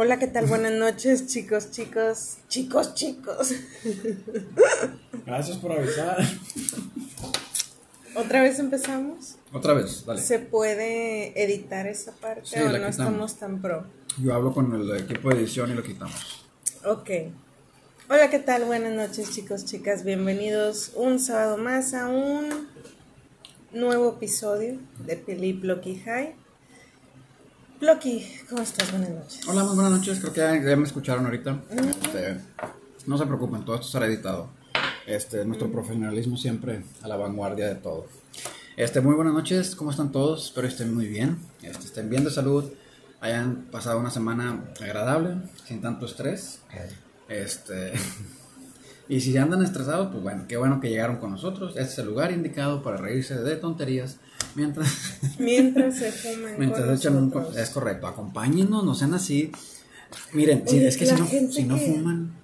Hola, ¿qué tal? Buenas noches, chicos, chicos, chicos, chicos. Gracias por avisar. ¿Otra vez empezamos? Otra vez, dale. ¿Se puede editar esa parte Sí, o no quitamos. estamos tan pro? Yo hablo con el equipo de edición y lo quitamos. Ok. Hola, ¿qué tal? Buenas noches, chicos, chicas. Bienvenidos un sábado más a un nuevo episodio de Pili Blocky High. Blocky, ¿cómo estás? Buenas noches. Hola, muy buenas noches. Creo que ya, ya me escucharon ahorita. Este, no se preocupen, todo esto será editado. Este, nuestro profesionalismo siempre a la vanguardia de todo. Este, muy buenas noches, ¿cómo están todos? Espero estén muy bien. Este, estén bien de salud, hayan pasado una semana agradable, sin tanto estrés. Este, y si andan estresados, pues bueno, qué bueno que llegaron con nosotros. Este es el lugar indicado para reírse de tonterías mientras Mientras se fuman Mientras con echan un... nosotros. Es correcto, acompáñenos, no sean así. Miren, si- es que si no, si no que- fuman...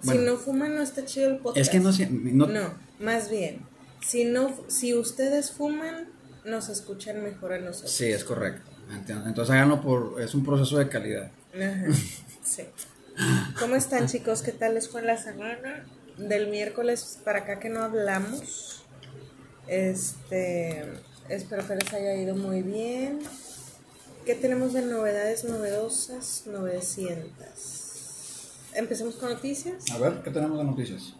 Si bueno, no fuman, no está chido el podcast. es que no, si- no, No, más bien, si no, si ustedes fuman, nos escuchan mejor a nosotros. Sí, es correcto. Entiendo. Entonces háganlo por... Es un proceso de calidad. Ajá, sí. ¿Cómo están chicos? ¿Qué tal les fue la semana? Del miércoles para acá que no hablamos. Este, espero que les haya ido muy bien. ¿Qué tenemos de novedades novedosas, novecientas? Empecemos con noticias. A ver, ¿qué tenemos de noticias?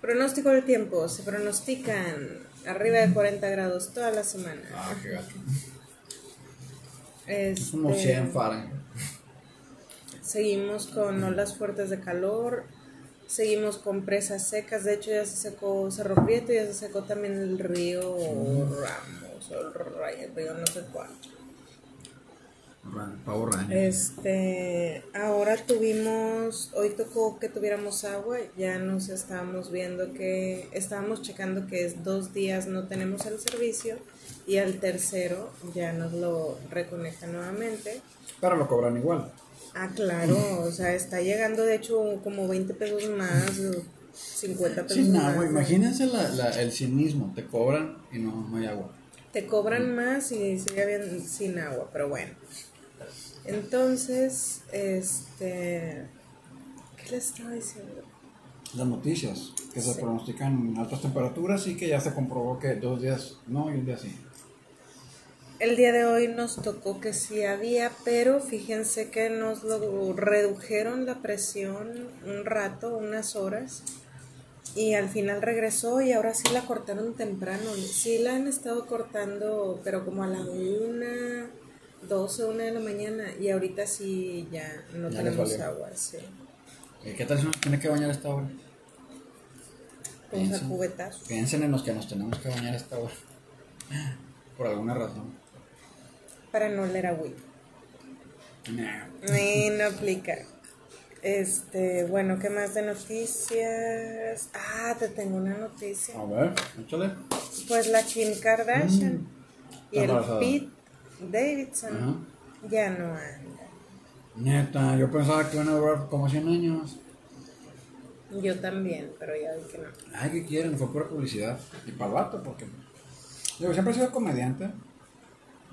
Pronóstico del tiempo. Se pronostican arriba de 40 grados toda la semana. Ah, qué gato. Este, Es como 100 Fahrenheit. Seguimos con olas fuertes de calor. Seguimos con presas secas. De hecho, ya se secó Cerro Prieto, ya se secó también el río Ramos, o el río no sé cuánto. Ran- Pavo. Este, ahora tuvimos, hoy tocó que tuviéramos agua, ya nos estábamos viendo que, estábamos checando que es dos días no tenemos el servicio y al tercero ya nos lo reconectan nuevamente. Pero lo cobran igual. Ah, claro, o sea, está llegando de hecho como 20 pesos más, o 50 pesos Sin más. agua, imagínense la, la- el cinismo. Te cobran y no, no hay agua. Te cobran más y sigue bien sin agua, pero bueno. Entonces, este, ¿qué les estaba diciendo? Las noticias, que se Sí. pronostican altas temperaturas y que ya se comprobó que dos días no y un día sí. El día de hoy nos tocó que sí había, pero fíjense que nos lo redujeron la presión un rato, unas horas, y al final regresó y ahora sí la cortaron temprano. Sí la han estado cortando, pero como a la una, doce, una de la mañana, y ahorita sí ya no Ya tenemos agua, sí. ¿Qué tal si nos tiene que bañar esta hora? Piensen. Piensen en los que nos tenemos que bañar esta hora. Por alguna razón. Para no leer agüita. Nah. Eh, no aplica. Este, bueno, ¿qué más de noticias? Ah, te tengo una noticia. A ver, échale. Pues la Kim Kardashian y Está el. Pete Davidson ya no andan. Neta, yo pensaba que iban a durar como 100 años. Yo también, pero ya vi que no. Ay, ¿qué quieren? Fue pura publicidad. Y para el vato, porque. Digo, siempre he sido comediante.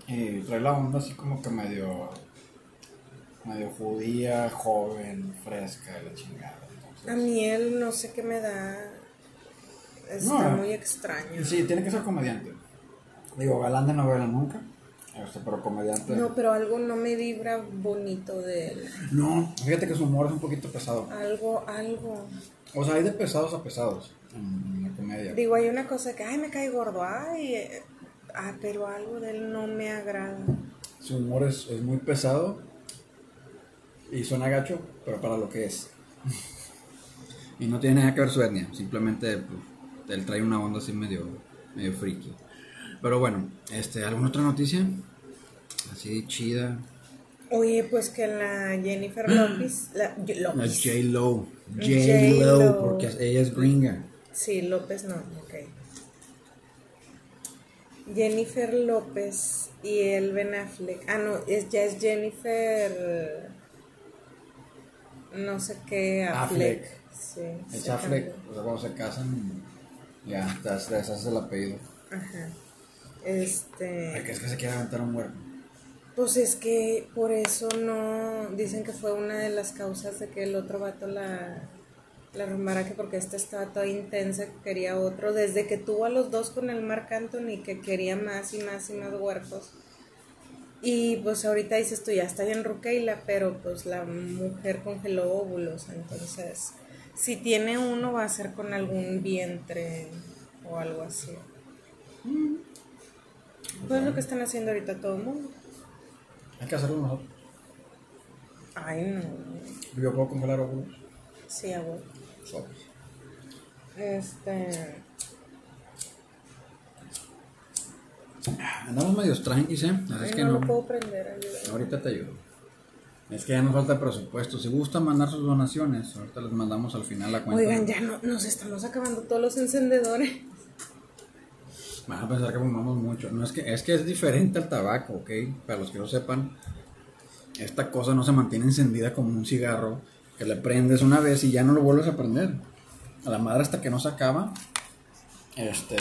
Y trae la onda así como que medio. medio judía, joven, fresca, de la chingada. Entonces- A mí él no sé qué me da. Está No. muy extraño. Sí, tiene que ser comediante. Digo, galán de novela nunca. Este, pero comediante. No, pero algo no me vibra bonito de él. No, fíjate que su humor es un poquito pesado. Algo, algo. O sea, hay de pesados a pesados en la comedia. Digo, hay una cosa que, ay, me cae gordo, ay, eh, ah, pero algo de él no me agrada. Su humor es, es muy pesado y suena gacho, pero para lo que es. y no tiene nada que ver su etnia, simplemente pues, él trae una onda así medio, medio friki. Pero bueno, este, ¿alguna otra noticia? Así chida. Oye, pues que la Jennifer López, la, López. J-Lo. J-Lo. J-Lo, porque ella es gringa. Sí, López no, ok. Jennifer López y el Ben Affleck. Ah, no, es, ya es Jennifer. No sé qué Affleck. Affleck. Sí, Es Affleck, o sea, cuando se casan, ya, te haces te haces el apellido. Ajá. Ay, Este. que es que se quiere aventar un muerto. Pues es que por eso no. Dicen que fue una de las causas de que el otro vato la, la rumbara, que porque esta estaba toda intensa, que quería otro. Desde que tuvo a los dos con el Marc Anthony, que quería más y más y más huercos. Y pues ahorita dices tú, ya está bien Rukeila, pero pues la mujer congeló óvulos, entonces si tiene uno va a ser con algún vientre o algo así. Pues es lo que están haciendo ahorita todo el mundo. Hay que hacerlo nosotros. Ay, no. Yo puedo congelar óvulos. Sí, abuelo. Este. Andamos medio tranquis, ¿eh? Así es que no no. lo puedo prender, ayuda. Ahorita te ayudo. Es que ya nos falta presupuesto. Si gustan mandar sus donaciones, ahorita les mandamos al final la cuenta. Oigan, ya no, nos estamos acabando todos los encendedores. Van a pensar que fumamos mucho. No es que es que es diferente al tabaco, ¿ok? Para los que no sepan, esta cosa no se mantiene encendida como un cigarro que le prendes una vez y ya no lo vuelves a prender. A la madre hasta que no se acaba, este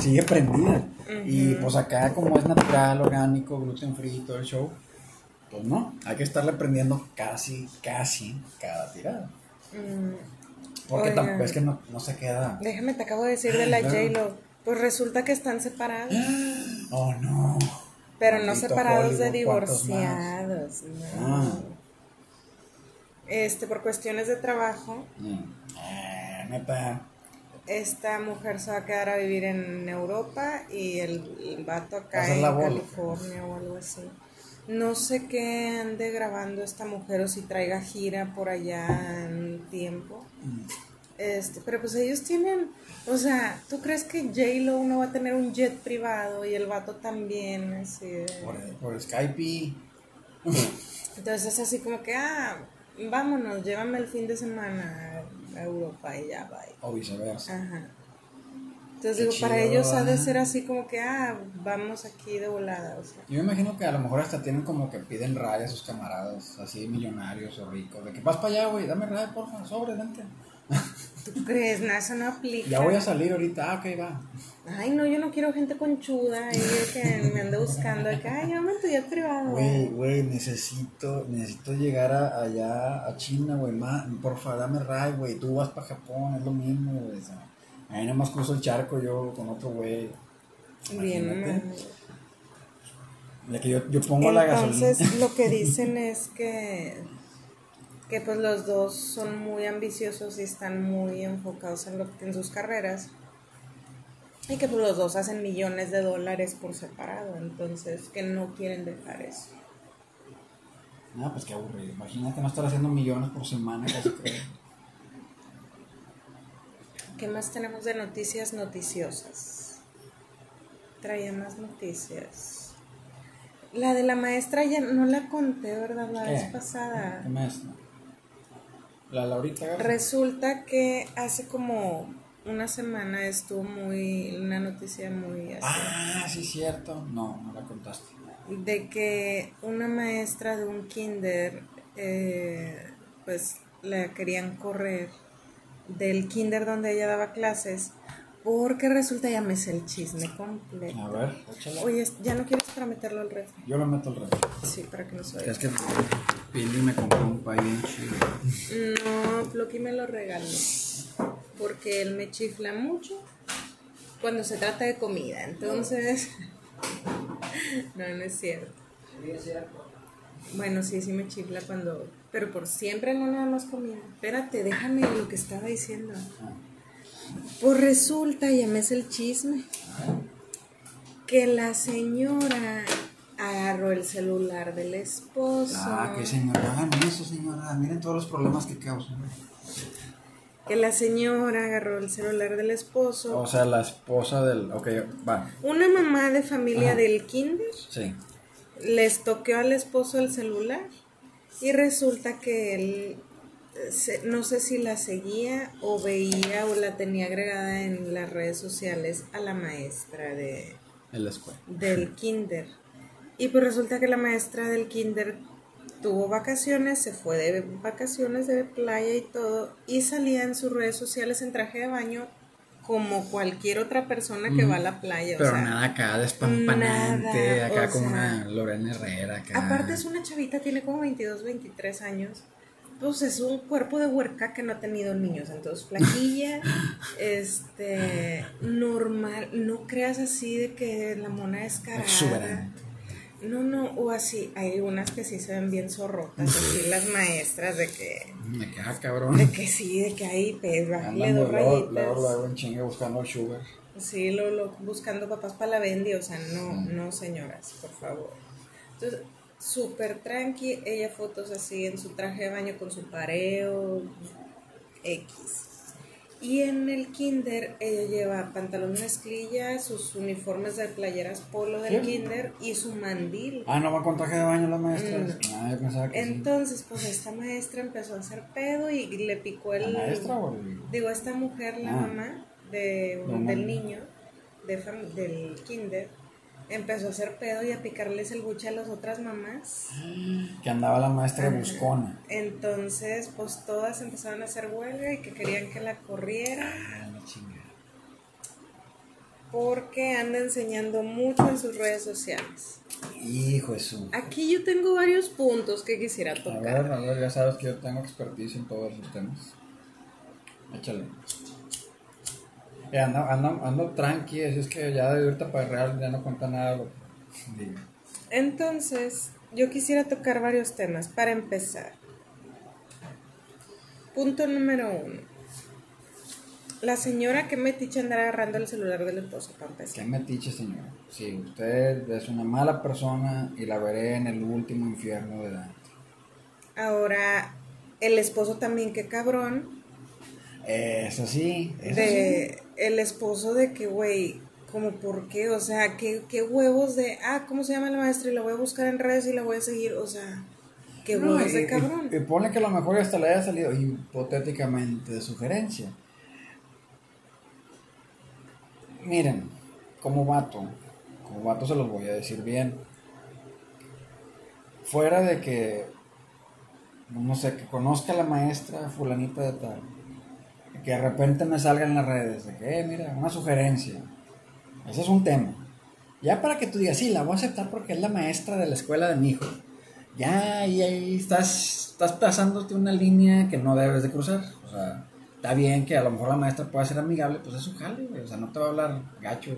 sigue prendida. Y pues acá como es natural, orgánico, gluten free, todo el show, pues no, hay que estarle prendiendo casi, casi cada tirada. Porque Oigan. tampoco es que no, no se queda. Déjame, te acabo de decir de la claro. J-Lo. Pues resulta que están separados. Oh no. Pero no separados de divorciados. No. Ah. Este, por cuestiones de trabajo, Mm. Eh, neta. esta mujer se va a quedar a vivir en Europa y el, el vato acá en. California o algo así. No sé qué ande grabando esta mujer o si traiga gira por allá en tiempo. Este, pero pues ellos tienen, o sea, ¿tú crees que J-Lo no va a tener un jet privado y el vato también? Así de- Por, por Skype. Entonces es así como que, ah, vámonos, llévame el fin de semana a Europa y ya, bye. O viceversa. Ajá. Entonces Qué digo, para ellos ha de ser así como que, ah, vamos aquí de volada, o sea. Yo me imagino que a lo mejor hasta tienen como que piden raya a sus camaradas, así millonarios o ricos. De que vas para allá, güey, dame raya, porfa, sobre, vente. ¿Tú crees? No, eso no aplica. Ya voy a salir ahorita, ah, ok, va. Ay, no, yo no quiero gente conchuda y de que me ande buscando, llévame en tu jet privado. Güey, güey, necesito, necesito llegar a, allá a China, güey, porfa, dame raya, güey, tú vas para Japón, es lo mismo, güey. ahí nada más cruzo el charco yo con otro güey. Bien, man. De que yo, yo pongo la gasolina. Entonces, lo que dicen es que, que pues los dos son muy ambiciosos y están muy enfocados en, lo, en sus carreras. Y que pues los dos hacen millones de dólares por separado, entonces que no quieren dejar eso. No, pues qué aburrido. Imagínate no estar haciendo millones por semana, casi creo. ¿Qué más tenemos de noticias noticiosas? Traía más noticias. La de la maestra ya no la conté, ¿verdad? La ¿Qué? vez pasada. ¿Qué más? La Laurita Garza. Resulta que hace como una semana estuvo muy, una noticia muy así, Ah, sí, cierto. No, no la contaste. de que una maestra de un kinder, eh, pues la querían correr del kinder donde ella daba clases, porque resulta, ya me sé el chisme completo. A ver, échala. Oye, ya no quieres para meterlo al refri. Yo lo meto al refri. Sí, para que no se oiga. Es que Pili me compró un pay bien chido. No, Floki me lo regaló. Porque él me chifla mucho cuando se trata de comida. Entonces. No, no es cierto. Bueno, sí, sí me chifla cuando. Pero por siempre no nada más comida. Espérate, déjame lo que estaba diciendo. Pues resulta, me es el chisme, que la señora agarró el celular del esposo. Ah, que señora, hagan eso, señora. Miren todos los problemas que causan. Que la señora agarró el celular del esposo. O sea, la esposa del. Ok, va. Una mamá de familia Ajá. del kinder Sí. les toqueó al esposo el celular y resulta que él, eh, se- no sé si la seguía o veía o la tenía agregada en las redes sociales a la maestra de, En la escuela. del kinder. Y pues resulta que la maestra del kinder tuvo vacaciones, se fue de vacaciones de playa y todo, y salía en sus redes sociales en traje de baño como cualquier otra persona que va a la playa. Pero o sea, nada acá despampanante, nada, acá como sea, una Lorena Herrera. Acá. Aparte es una chavita, tiene como 22, 23 años. Pues es un cuerpo de huerca que no ha tenido niños. Entonces, flaquilla, este, normal. No creas así de que la mona es carada. Exuberante. No, no, o así. Hay unas que sí se ven bien zorrotas. Así las maestras de que, Me queda cabrón. de que sí, de que hay Andan dos luego, rayitas. luego, luego en chinga buscando sugar. Sí, lo, lo- buscando papás para la bendi, o sea, no, no señoras, por favor. Entonces, súper tranqui, ella fotos así en su traje de baño con su pareo, X. Y en el kinder ella lleva pantalón de mezclilla, sus uniformes de playeras polo del kinder y su mandil. Ah, no va con traje de baño las maestras. Mm. Ah, yo pensaba que sí. Entonces, pues esta maestra empezó a hacer pedo y le picó el... ¿La maestra o el.? Digo, esta mujer, la Ah. mamá de, La del niño, de del kinder, empezó a hacer pedo y a picarles el buche a las otras mamás. Que andaba la maestra Ajá. buscona. Entonces, pues todas empezaron a hacer huelga y que querían que la corriera Ah, la chingada. porque anda enseñando mucho en sus redes sociales. Hijo de su. Aquí yo tengo varios puntos que quisiera A tocar. ver, a ver, ya sabes que yo tengo expertise en todos los temas. Échale. Eh, ando, ando, ando tranqui, así es que ya de ahorita para real ya no cuenta nada. Lo. Entonces, yo quisiera tocar varios temas. Para empezar, punto número uno. La señora que metiche andar agarrando el celular del esposo, para ¿Qué empezar. metiche, señor? Sí, usted es una mala persona y la veré en el último infierno de Dante. Ahora, el esposo también, qué cabrón. Eso sí, eso sí. El esposo de que, güey, como por qué, o sea, qué, qué huevos de, ah, ¿cómo se llama la maestra? Y la voy a buscar en redes y la voy a seguir, o sea, qué No, huevos y, de cabrón. y- y ponle que a lo mejor hasta le haya salido hipotéticamente de sugerencia. Miren, como vato, como vato se los voy a decir bien. Fuera de que, no sé, que conozca a la maestra fulanita de tal, que de repente me salga en las redes de que, eh, mira, una sugerencia. Ese es un tema. Ya para que tú digas, sí, la voy a aceptar porque es la maestra de la escuela de mi hijo. Ya ahí, ahí estás, estás pasándote una línea que no debes de cruzar. O sea, está bien que a lo mejor la maestra pueda ser amigable, pues es su jale, güey. O sea, no te va a hablar gacho.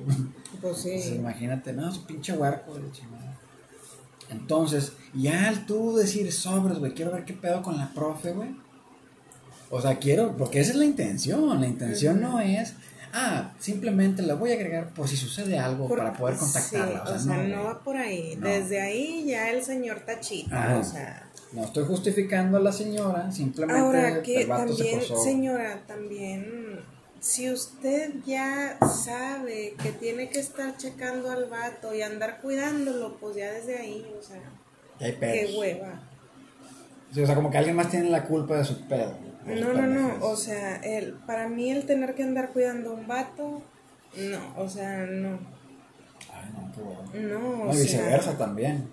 Pues sí. Pues imagínate, no, su pinche huerco de. Entonces, ya al tú decir sobres, güey, quiero ver qué pedo con la profe, güey. O sea, quiero, porque esa es la intención. La intención no es, ah, simplemente la voy a agregar por si sucede algo Por- para poder contactarla. sí, o sea, no, va por ahí. No. Desde ahí ya el señor tachita, o sea. No estoy justificando a la señora, simplemente Ahora que el vato también, se señora, también, si usted ya sabe que tiene que estar checando al vato y andar cuidándolo, pues ya desde ahí, o sea, qué hueva. Sí, o sea, como que alguien más tiene la culpa de su pedo. No, no, no, o sea, el, para mí el tener que andar cuidando a un vato, no, o sea, no, Ay, no, qué no, o No, sea. viceversa también.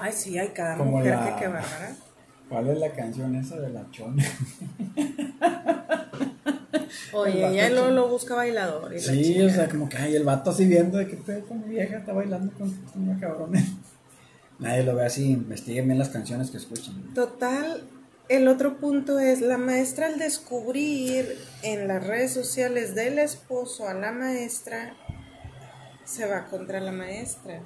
Ay, sí, hay cada Como mujer la- que qué bárbara. ¿Cuál es la canción esa de la chona? Oye, El ella vato lo, busca bailador. y Sí, o sea, como que ay, el vato así viendo de que pedo con mi vieja está bailando con una cabrona. Nadie lo ve así, investiguen bien las canciones que escuchan. Total, el otro punto es la maestra al descubrir en las redes sociales del esposo a la maestra, se va contra la maestra.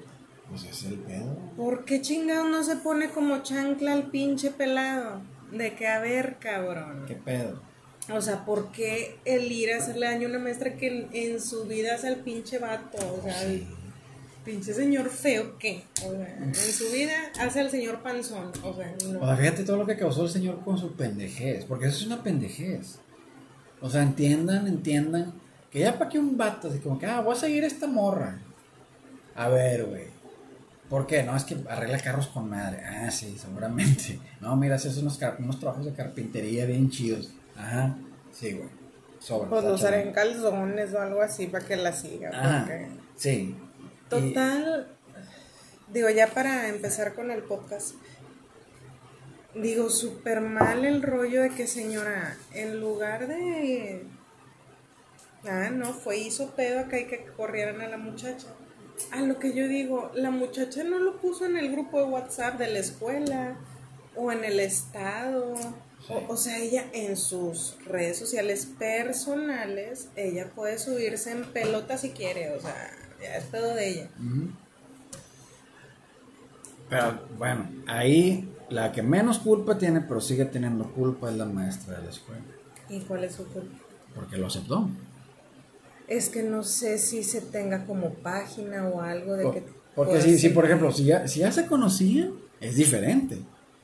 Pues es el pedo. ¿Por qué chingado no se pone como chancla al pinche pelado? De que a ver, cabrón. ¿Qué pedo? O sea, ¿por qué el ir a hacerle daño a una maestra que en, en su vida hace al pinche vato? O sea, pinche señor feo, ¿qué? O sea, en su vida hace al señor panzón. O sea, no. O sea, fíjate todo lo que causó el señor con su pendejez, porque eso es una pendejez. O sea, entiendan, entiendan, que ya para que un vato, así como que, ah, voy a seguir esta morra. A ver, güey. ¿Por qué? No, es que arregla carros con madre. Ah, sí, seguramente. No, mira, haces unos, unos trabajos de carpintería bien chidos. Ajá, sí, güey. Sobra. Pues usaré en calzones o algo así para que la siga. Ajá, porque- sí. Y- Total, digo, ya para empezar con el podcast, digo, súper mal el rollo de que señora, en lugar de Ah, no, fue, hizo pedo acá y que corrieran a la muchacha. A lo que yo digo, la muchacha no lo puso en el grupo de WhatsApp de la escuela o en el estado. O, o sea, ella en sus redes sociales personales, ella puede subirse en pelota si quiere, o sea, ya es pedo de ella. Pero bueno, ahí la que menos culpa tiene, pero sigue teniendo culpa, es la maestra de la escuela. ¿Y cuál es su culpa? Porque lo aceptó. Es que no sé si se tenga como página o algo de Por- que... Porque si, si, por ejemplo, si ya, si ya se conocían, es diferente.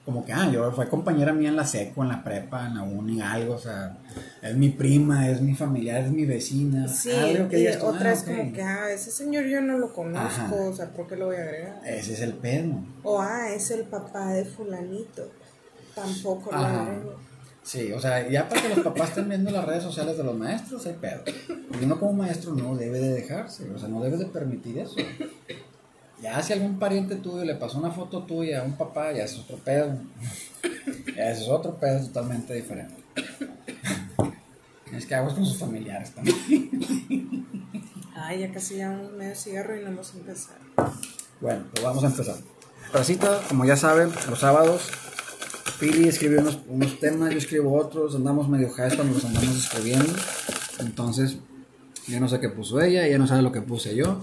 Como que, ah, yo fue compañera mía en la seco, en la prepa, en la uni, algo, o sea, es mi prima, es mi familiar, es mi vecina. Sí, algo que y tú, otra ah, es como que, ah, ese señor yo no lo conozco, Ajá. o sea, ¿por qué lo voy a agregar? Ese es el pedo. O, ah, es el papá de fulanito, tampoco lo agrego. Sí, o sea, ya para que los papás estén viendo las redes sociales de los maestros, hay pedo. Y uno como maestro no debe de dejarse, o sea, no debe de permitir eso. Ya si algún pariente tuyo le pasó una foto tuya a un papá, ya es otro pedo. Ya es otro pedo totalmente diferente. Es que hago con sus familiares también. Ay, ya casi llevamos medio cigarro y no hemos empezado. Bueno, pues vamos a empezar. Racita, como ya saben, los sábados, Pili escribe unos, unos temas, yo escribo otros, andamos medio high cuando los andamos escribiendo. Entonces, yo no sé qué puso ella, ella no sabe lo que puse yo.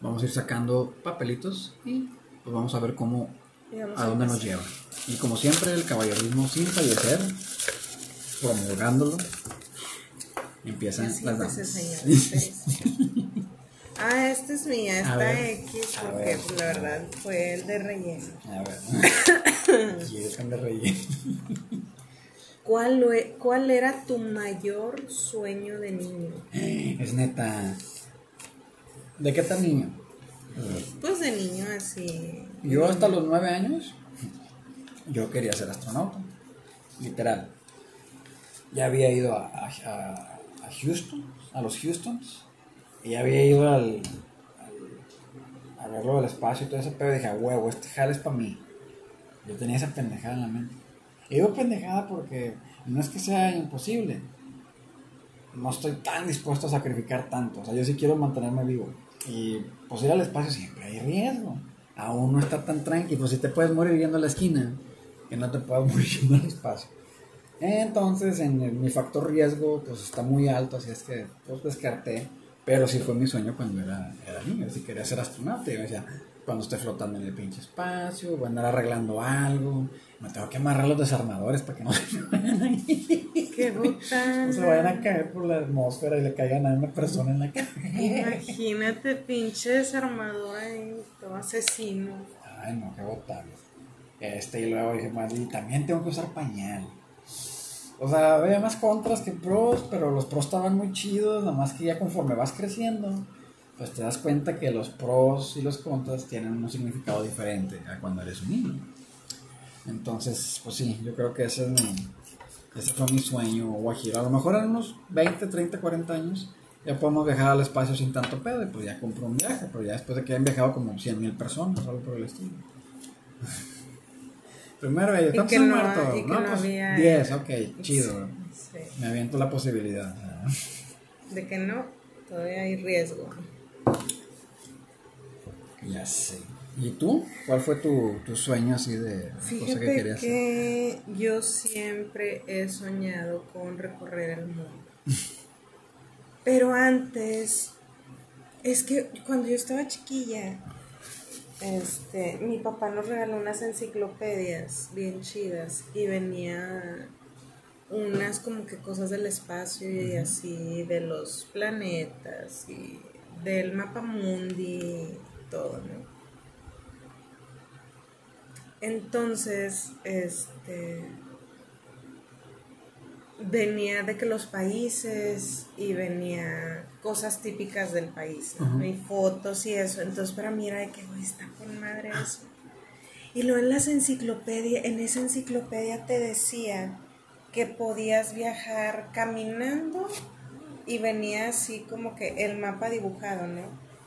Vamos a ir sacando papelitos y pues vamos a ver cómo, a dónde nos lleva. Y como siempre, el caballerismo sin fallecer, promulgándolo, empiezan Así las ese damas. sí. ah, esta es mía, esta X, porque ver. pues, la verdad fue el de relleno. A ver, ¿quieres que ande relleno? ¿Cuál, lue- ¿Cuál era tu mayor sueño de niño? Es neta. ¿De qué tan niño? Pues de niño así. Yo hasta los nueve años, yo quería ser astronauta. Literal. Ya había ido a, a- a- Houston, a los Houstons. Y ya había ido al, al- a verlo del espacio y todo ese pedo. Y dije, "A huevo, este jale es para mí. Yo tenía esa pendejada en la mente. Y digo pendejada porque no es que sea imposible. No estoy tan dispuesto a sacrificar tanto. O sea, yo sí quiero mantenerme vivo. Y pues ir al espacio siempre hay riesgo. Aún no está tan tranquilo. Pues si te puedes morir yendo a la esquina, que no te puedas morir yendo al espacio. Entonces, en mi factor riesgo, pues está muy alto, así es que pues descarté. Pero sí fue mi sueño cuando era, era niño. Si quería ser astronauta, decía, cuando esté flotando en el pinche espacio, voy a andar arreglando algo. Me tengo que amarrar los desarmadores para que no se vayan a ir. Qué botana. No se vayan a caer por la atmósfera y le caigan a una persona en la cara. Imagínate, pinche desarmador ahí, todo asesino. Ay, no, qué botable. Este, y luego dije, "Madre, y también tengo que usar pañal. O sea, había más contras que pros, pero los pros estaban muy chidos, nada más que ya conforme vas creciendo, pues te das cuenta que los pros y los contras tienen un significado diferente a cuando eres un niño. Entonces, pues sí, yo creo que ese, es mi- ese fue mi sueño guajiro. A lo mejor en unos 20, 30, 40 años ya podemos viajar al espacio sin tanto pedo y pues ya compro un viaje, pero ya después de que hayan viajado como 100 mil personas o algo por el estilo. Primero ellos, ¿cuántos han no- muerto? No, no pues había- 10, ok, chido. Sí. Me aviento la posibilidad. De que no, todavía hay riesgo. Ya sé. ¿Y tú? ¿Cuál fue tu, tu sueño así de cosa que Fíjate querías hacer? que yo siempre he soñado con recorrer el mundo. Pero antes, es que cuando yo estaba chiquilla, este, mi papá nos regaló unas enciclopedias bien chidas y venía unas como que cosas del espacio y así, de los planetas y del mapa mundi todo, ¿no? Entonces, este venía de que los países y venía cosas típicas del país, ¿no? Y fotos y eso. Entonces para mí era de que, güey, está con madre eso. Y luego en las enciclopedias, en esa enciclopedia te decía que podías viajar caminando y venía así como que el mapa dibujado, ¿no?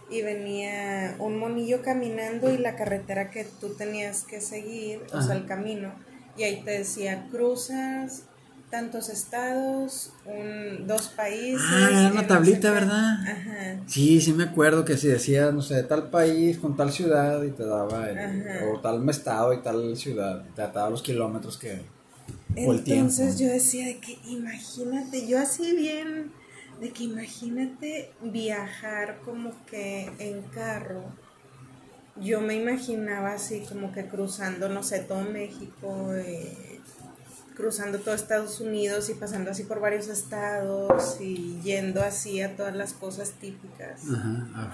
Y venía un monillo caminando y la carretera que tú tenías que seguir, o sea, el camino. Y ahí te decía, cruzas tantos estados, un, dos países. Ah, era una tablita. ¿verdad? Ajá. Sí, sí me acuerdo que si decía, no sé, tal país con tal ciudad y te daba, el- o tal estado y tal ciudad, te daba los kilómetros que, o el tiempo. Entonces yo decía de que imagínate, yo así bien, de que imagínate viajar como que en carro. Yo me imaginaba así como que cruzando, no sé, todo México, eh, cruzando todo Estados Unidos y pasando así por varios estados y yendo así a todas las cosas típicas. Ajá.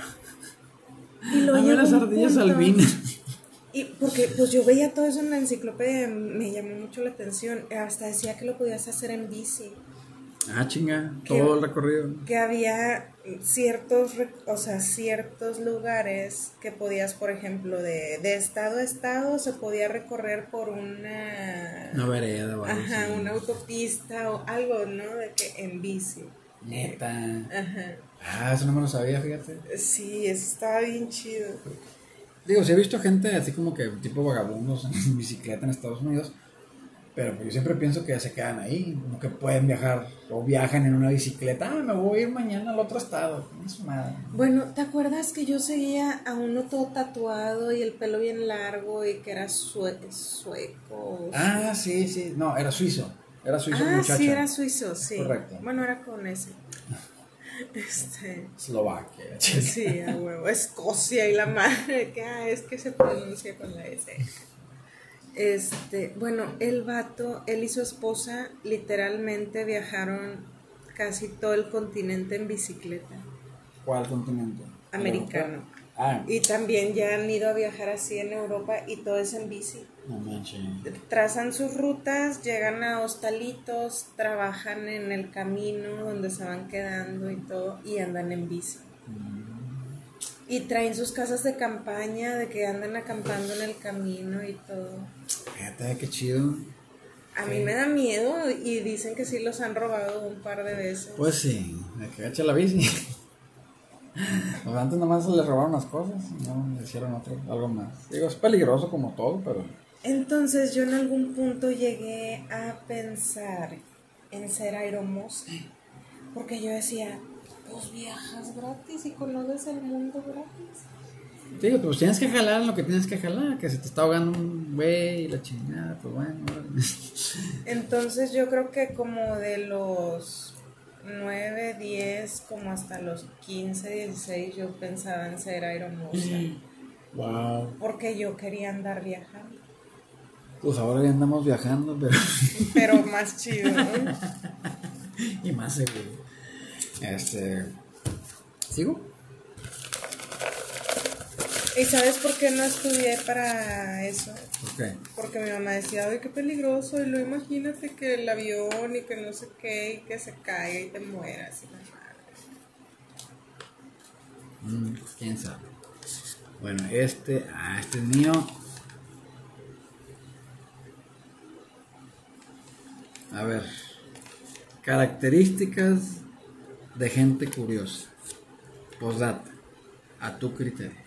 Y luego A ver las ardillas albinas. Y porque pues yo veía todo eso en la enciclopedia, me llamó mucho la atención. Hasta decía que lo podías hacer en bici. Ah, chinga, todo el recorrido. Que había ciertos, o sea, ciertos lugares que podías, por ejemplo, de, de estado a estado, se podía recorrer por una... Una vereda o algo Ajá, una autopista o algo, ¿no? De que en bici. Neta. Ajá. Ah, eso no me lo sabía, fíjate. Sí, eso estaba bien chido. Digo, sí he visto gente así como que tipo vagabundos en bicicleta en Estados Unidos, pero pues yo siempre pienso que ya se quedan ahí, como que pueden viajar o viajan en una bicicleta. Ah, me voy a ir mañana al otro estado. No es madre. Bueno, ¿te acuerdas que yo seguía a uno todo tatuado y el pelo bien largo y que era sue- sueco? Ah, sí, sí. No, era suizo. Era suizo Ah, muchacho. sí, era suizo, sí. Correcto. Bueno, era con ese. Este, Eslovaquia. sí, a huevo. Escocia y la madre, que ah, es que se pronuncia con la S. Este, bueno, el vato, él y su esposa literalmente viajaron casi todo el continente en bicicleta. ¿Cuál continente? Americano. Ah, Y también ya han ido a viajar así en Europa y todo es en bici. no manches. Trazan sus rutas, llegan a hostalitos, trabajan en el camino donde se van quedando y todo y andan en bici. Y traen sus casas de campaña, de que andan acampando en el camino y todo. Fíjate qué chido. A mí me da miedo y dicen que sí los han robado un par de veces. Pues sí, de que echa la bici. Pues antes nomás se les robaron las cosas, no le hicieron otro, algo más. Digo, es peligroso como todo, pero Entonces yo en algún punto llegué a pensar en ser aeromoza. Porque yo decía, pues viajas gratis y conoces el mundo gratis. Digo, pues tienes que jalar lo que tienes que jalar, que se te está ahogando un güey y la chingada, pues bueno. Entonces yo creo que como de los 9, 10, como hasta los 15, 16, yo pensaba en ser aeromoza. wow. Porque yo quería andar viajando. Pues ahora ya andamos viajando, pero. Pero más chido, ¿no? y más seguro. Este. ¿Sigo? ¿Y sabes por qué no estudié para eso? ¿Por qué? Porque mi mamá decía, ay, qué peligroso, y luego imagínate que el avión y que no sé qué, y que se caiga y te mueras. Y la madre. Mm, ¿Quién sabe? Bueno, este. Ah, este es mío. A ver. Características de gente curiosa. Postdata. A tu criterio.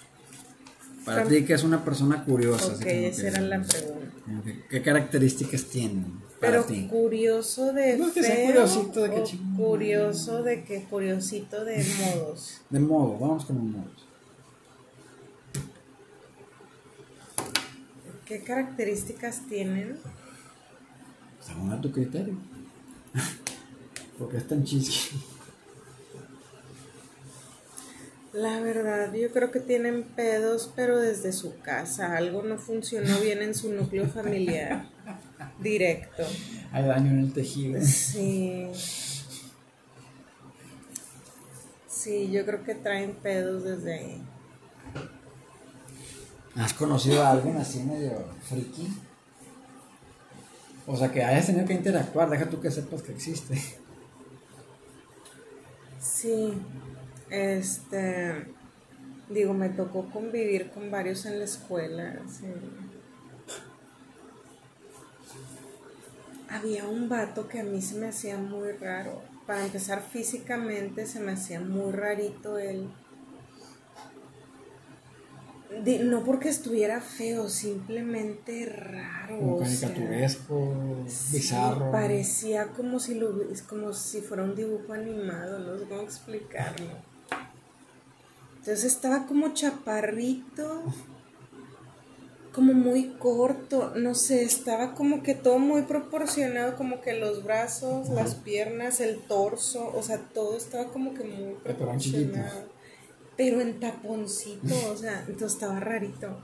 Para Cam- ti, que es una persona curiosa? Ok, esa que- era la pregunta. como que, ¿Qué características tienen para Pero ti? curioso de No, que sea curiosito de que chingón. curioso de que curiosito de modos. De modo, vamos con modos. ¿Qué características tienen? Según a tu criterio. Porque es tan chisque. La verdad, yo creo que tienen pedos, pero desde su casa. Algo no funcionó bien en su núcleo familiar. Directo. Hay daño en el tejido. Sí. Sí, yo creo que traen pedos desde ahí. ¿Has conocido a alguien así medio friki? O sea, que hayas tenido que interactuar, deja tú que sepas que existe. Sí, este, digo, me tocó convivir con varios en la escuela. sí. Había un vato que a mí se me hacía muy raro. Para empezar, físicamente se me hacía muy rarito él. No porque estuviera feo, simplemente raro. Como sea, caricaturesco, sí, bizarro. parecía como si, lo, como si fuera un dibujo animado, no sé cómo explicarlo. Entonces estaba como chaparrito, como muy corto, no sé, estaba como que todo muy proporcionado, como que los brazos, las piernas, el torso, o sea, todo estaba como que muy proporcionado. Pero en taponcito, o sea, entonces estaba rarito.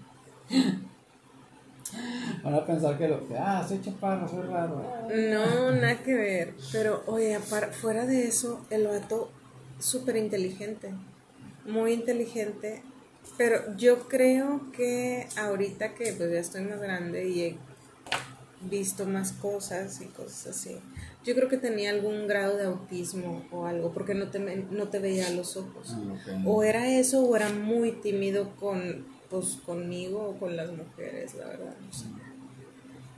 Van a pensar que lo que, ah, soy chaparro, soy raro. No, nada que ver. Pero, oye, fuera de eso, el vato súper inteligente. Muy inteligente. Pero yo creo que ahorita que pues ya estoy más grande y he visto más cosas y cosas así, yo creo que tenía algún grado de autismo o algo, porque no te, no te veía a los ojos. Ah. O era eso o era muy tímido con, pues, conmigo o con las mujeres, la verdad. no sé.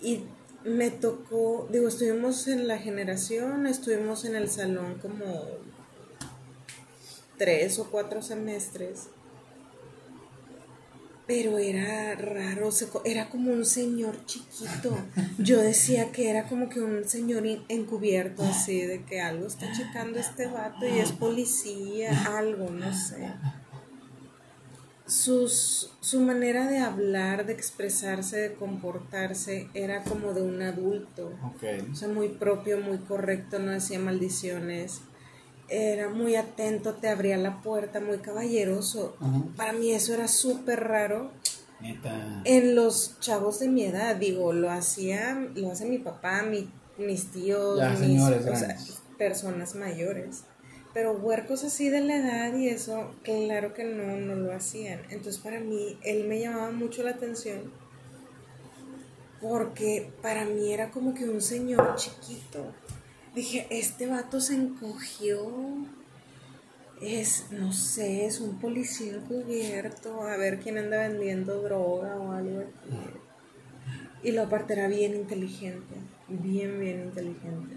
Y me tocó, digo, estuvimos en la generación, estuvimos en el salón como tres o cuatro semestres. Pero era raro, era como un señor chiquito. Yo decía que era como que un señor encubierto, así, de que algo está checando este vato y es policía, algo, no sé. Sus, su manera de hablar, de expresarse, de comportarse, era como de un adulto. O sea, muy propio, muy correcto, no decía maldiciones. Era muy atento, te abría la puerta, muy caballeroso. Para mí eso era súper raro. Neta. En los chavos de mi edad, digo, lo hacía, lo hace mi papá, mi- mis tíos, Ya, mis, señores o sea, grandes. personas mayores. Pero huercos así de la edad y eso, claro que no, no lo hacían. Entonces para mí, él me llamaba mucho la atención porque para mí era como que un señor chiquito. Dije, este vato se encogió. Es, no sé, es un policía encubierto. A ver quién anda vendiendo droga o algo así. Y lo aparte era bien inteligente. Bien, bien inteligente.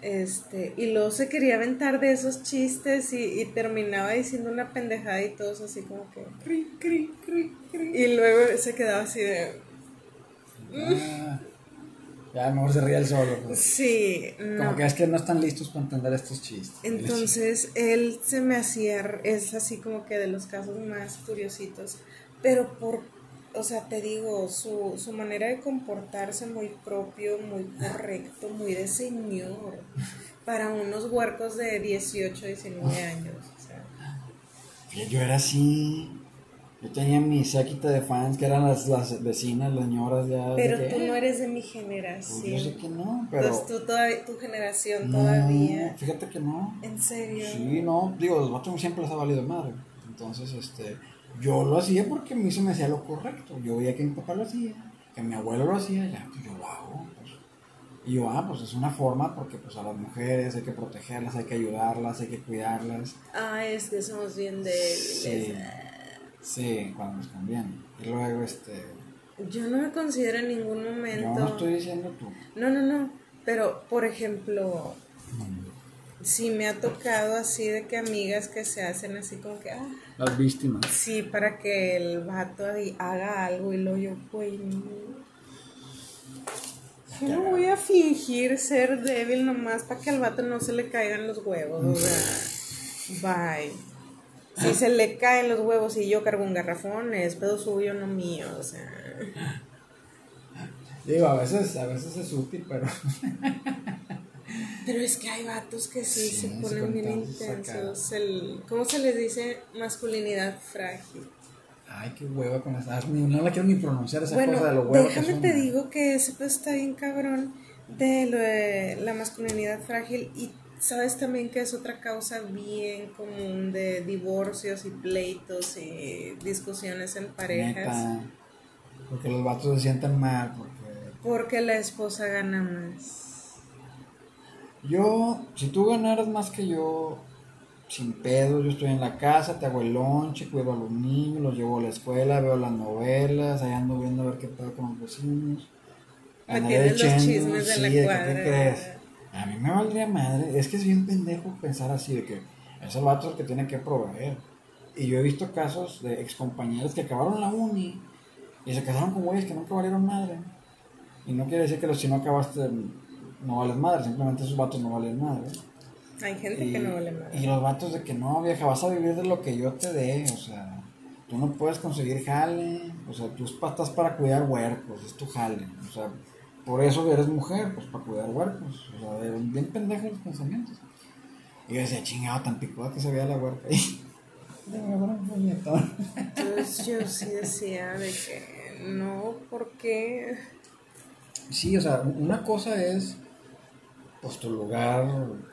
Este, y luego se quería aventar de esos chistes y, y terminaba diciendo una pendejada y todos así como que. "Cri, cri, cri, cri". Y luego se quedaba así de. Ah, ya, mejor se ríe el solo. pues. Sí, no. Como que es que no están listos para entender estos chistes. Entonces él se me hacía, es así como que de los casos más curiositos, pero por, o sea, te digo, su, su manera de comportarse muy propio, muy correcto, muy de señor, para unos huercos de 18, 19 años. O sea, Yo era así. Yo tenía mi séquita de fans que eran las, las vecinas, las señoras ya. pero que, tú no "Eh, eres de mi pues Yo sé generación. que no, pero. Tú todavía, tu generación no, todavía. Fíjate que no. ¿En serio? Sí, no, digo, los vatos siempre les ha valido madre. Entonces, este, yo lo hacía porque a mí se me hacía lo correcto. Yo veía que mi papá lo hacía, que mi abuelo lo hacía, ya, pues yo lo hago. pues. Y yo, ah, pues es una forma porque pues a las mujeres hay que protegerlas, hay que ayudarlas, hay que cuidarlas. Ah, es que somos bien débiles. Sí, sí, cuando nos conviene. Y luego, este, Yo no me considero en ningún momento. yo no estoy diciendo tú. No, no, no. Pero, por ejemplo, sí me ha tocado así de que amigas que se hacen así como que, ah, Las víctimas. sí, para que el vato haga algo y lo yo, no. Yo no voy a fingir ser débil nomás para que al vato no se le caigan los huevos, o sea, bye. Si se le caen los huevos y yo cargo un garrafón, es pedo suyo, no mío, o sea. Digo, a veces, a veces es útil, pero Pero es que hay vatos que sí, Sí, se ponen bien intensos. El, ¿Cómo se les dice? Masculinidad frágil. ay, qué hueva con esa. No la quiero ni pronunciar esa bueno, cosa de los huevos. que déjame te digo que ese pues está bien cabrón de lo de la masculinidad frágil y sabes también que es otra causa bien común de divorcios y pleitos y discusiones en parejas. Neta, porque los vatos se sienten mal, porque Porque la esposa gana más. yo, si tú ganaras más que yo, sin pedo, yo estoy en la casa, te hago el lonche, cuido a los niños, los llevo a la escuela, veo las novelas, ahí ando viendo a ver qué pedo con los vecinos. Tienes los chismes de sí, la que, ¿qué cuadra. crees? A mí me valdría madre, es que es bien pendejo pensar así, de que es el vato el que tiene que proveer. Y yo he visto casos de excompañeros que acabaron la uni y se casaron con güeyes que nunca valieron madre. Y no quiere decir que los si no acabaste no vales madre, simplemente esos vatos no valen madre. Hay gente que no vale madre. Y los vatos de que no, vieja, vas a vivir de lo que yo te dé, o sea, tú no puedes conseguir jale, o sea, tú estás para cuidar huercos, es tu jale, o sea, por eso eres mujer, pues para cuidar huercos, o sea, bien pendejos los pensamientos. Y yo decía, chingado, tan picuda que se veía la huerca ahí. Entonces yo sí decía de que no, porque... Sí, o sea, una cosa es pues tu lugar,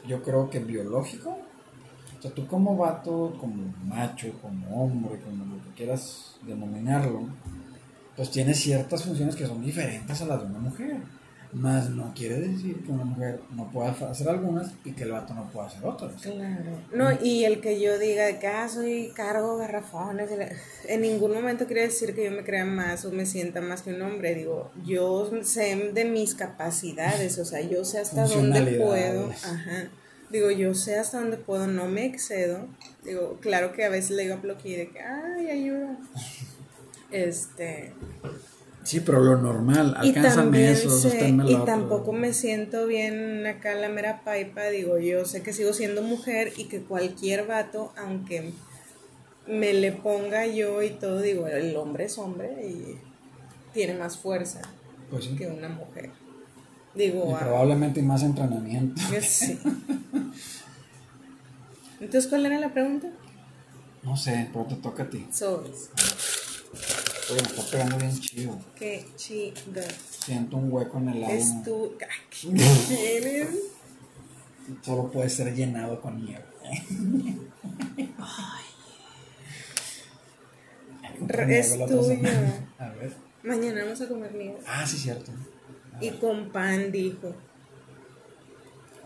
yo creo que biológico. O sea, tú como vato, como macho, como hombre, como lo que quieras denominarlo, pues tienes ciertas funciones que son diferentes a las de una mujer. Más no quiere decir que una mujer no pueda hacer algunas y que el vato no pueda hacer otras. Claro. No, y el que yo diga que ah, soy cargo garrafones, en ningún momento quiere decir que yo me crea más o me sienta más que un hombre. Digo, yo sé de mis capacidades, o sea, yo sé hasta dónde puedo. Ajá. Digo, yo sé hasta dónde puedo, no me excedo. Digo, claro que a veces le digo a Ploqui de que, ay, ayuda. Este, Sí, pero lo normal, alcánzame eso, Y tampoco me siento bien acá la mera paipa, digo, yo sé que sigo siendo mujer y que cualquier vato, aunque me le ponga yo y todo, digo, el hombre es hombre y tiene más fuerza pues que una mujer. Digo, y probablemente más entrenamiento. Sí. Entonces, ¿cuál era la pregunta? No sé, pero te toca a ti. Sobres. Oye, me está pegando bien chido. Qué chido. Siento un hueco en el alma. Es tu. Solo puede ser llenado con nieve. Ay. Es tuyo. A ver. Mañana vamos a comer nieve. Ah, sí, cierto. y con pan, dijo.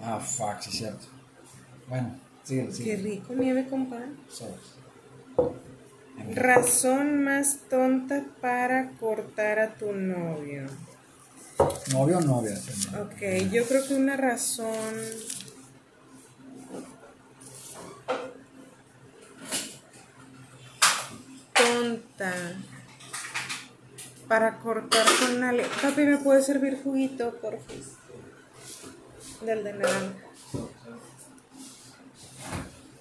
Ah, fuck, sí, cierto. Bueno, sigue, sigue. Qué rico nieve con pan. Sabes. Razón más tonta para cortar a tu novio. ¿Novio o novia? Ok, yo creo que una razón... Tonta para cortar con alguien. Papi, ¿me puede servir juguito, por favor? Del de naranja.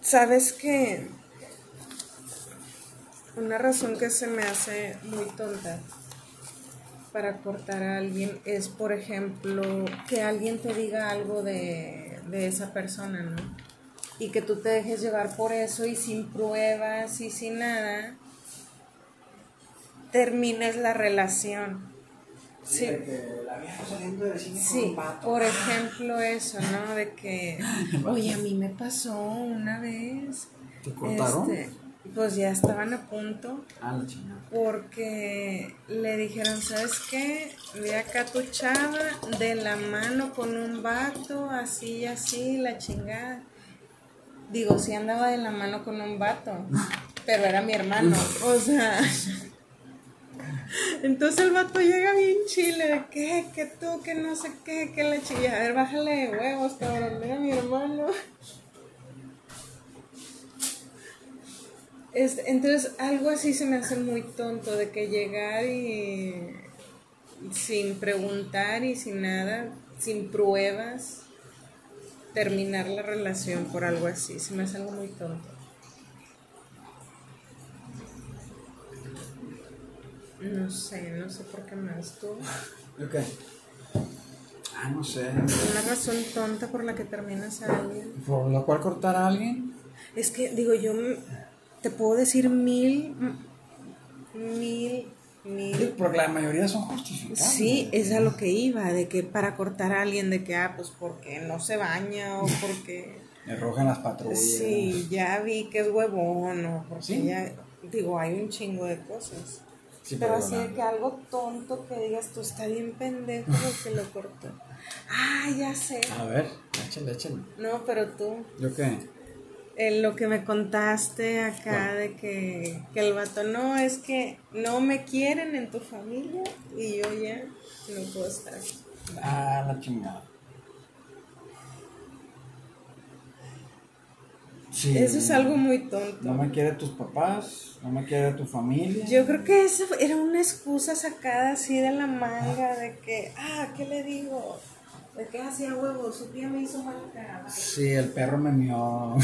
¿Sabes qué? Una razón que se me hace muy tonta para cortar a alguien es, por ejemplo, que alguien te diga algo de, esa persona, ¿no? Y que tú te dejes llevar por eso y sin pruebas y sin nada, termines la relación. Sí. sí, por ejemplo eso, ¿no? De que, oye, a mí me pasó una vez. ¿Te cortaron? Este, pues ya estaban a punto. Ah. Porque le dijeron, ¿sabes qué? Ve acá tu chava de la mano con un vato, así y así, la chingada. Digo, sí andaba de la mano con un vato, pero era mi hermano. O sea. Entonces el vato llega bien chile, de que, que tú, que no sé qué, que la chingada. A ver, bájale huevos, cabrón, era mi hermano. Entonces, algo así se me hace muy tonto de que llegar y sin preguntar y sin nada, sin pruebas, terminar la relación por algo así. Se me hace algo muy tonto. No sé, no sé por qué más tú. Ok. Ah, no sé. Una razón tonta por la que terminas a alguien. ¿Por la cual cortar a alguien? Es que, digo, yo te puedo decir mil, mil, mil. Porque la mayoría son justificadas. Sí, es a lo que iba, de que para cortar a alguien, de que, ah, pues porque no se baña o porque... Le rojan las patrullas. Sí, ya vi que es huevón o porque ya, digo, hay un chingo de cosas. pero así de que algo tonto que digas, tú está bien pendejo que lo cortó. Ah, ya sé. A ver, échale, échale. No, pero tú. ¿Yo qué? En lo que me contaste acá de que, el vato no, es que no me quieren en tu familia y yo ya no puedo estar. Ah, la chingada. Sí. Eso es algo muy tonto. No me quiere tus papás, no me quiere tu familia. Yo creo que eso era una excusa sacada así de la manga, de que, ah, ¿qué le digo? De que hacía huevo, su tía me hizo mal cara. Sí, el perro me mió.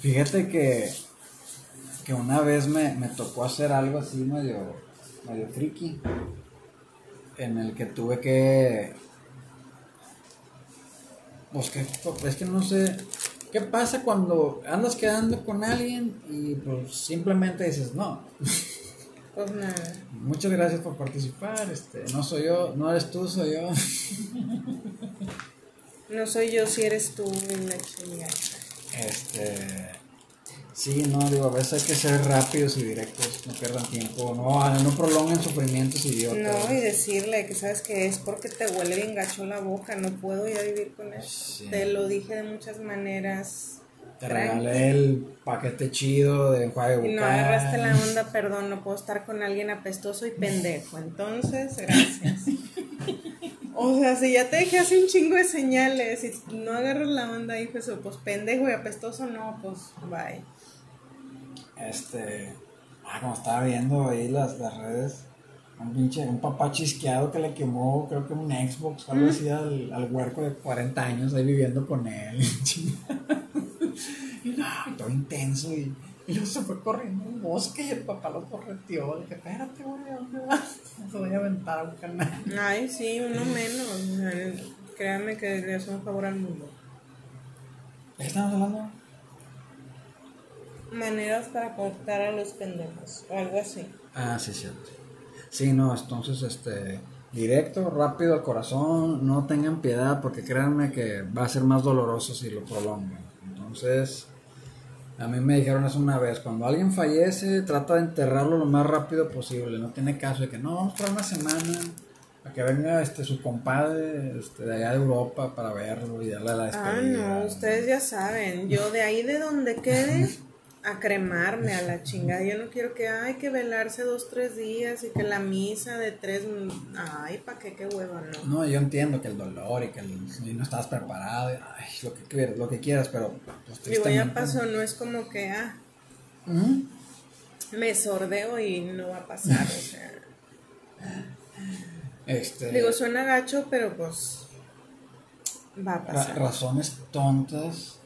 Fíjate que, que una vez me, me tocó hacer algo así medio, medio friki, en el que tuve que... Pues que, es que no sé, ¿qué pasa cuando andas quedando con alguien y pues simplemente dices no? Pues nada. Muchas gracias por participar, este, no soy yo, no eres tú, soy yo. No soy yo si eres tú y la chingada. Este. Sí, no, digo, a veces hay que ser rápidos y directos, no pierdan tiempo, no, no prolonguen sufrimientos idiotas. No, y decirle que sabes que es porque te huele bien gacho la boca, no puedo ya vivir con eso. Sí. Te lo dije de muchas maneras. Te regalé el paquete chido de enjuague Y no bucal. agarraste la onda, perdón, no puedo estar con alguien apestoso y pendejo. Entonces, gracias. O sea, si ya te dejé así un chingo de señales y no agarras la onda, hijo, eso, pues pendejo y apestoso, no, pues bye. Este. Ah, como estaba viendo ahí las, las redes, un pinche, un papá chisqueado que le quemó, creo que un Xbox, algo así al, al huerco de 40 años ahí viviendo con él. y no, y todo intenso y, y luego se fue corriendo al bosque y el papá lo correteó. Le dije, espérate, güey, ¿a dónde vas? Te voy a aventar a un canal. Ay, sí, uno menos. Créanme que le hace un favor al mundo. ¿De qué estamos hablando? Maneras para cortar a los pendejos, o algo así. Ah, sí, cierto. Sí, no, entonces, este, directo, rápido al corazón, no tengan piedad porque créanme que va a ser más doloroso si lo prolongan. Entonces, a mí me dijeron eso una vez, cuando alguien fallece, trata de enterrarlo lo más rápido posible, no tiene caso de que no, vamos para una semana, a que venga este su compadre este, de allá de Europa para verlo y darle la Ah, despedida. no, ustedes ya saben. Yo de ahí de donde quede, a cremarme a la chingada. Yo no quiero que hay que velarse dos, tres días y que la misa de tres. Ay, ¿para qué? Qué hueva, no. No, yo entiendo que el dolor y que el- y no estabas preparado, y, ay, lo que quieras, lo que quieras, pero pues, Digo, ya pasó, no es como que, ah, Ujú. me sordeo y no va a pasar, o sea. Este, Digo, suena gacho, pero pues. Va a ra- pasar. razones tontas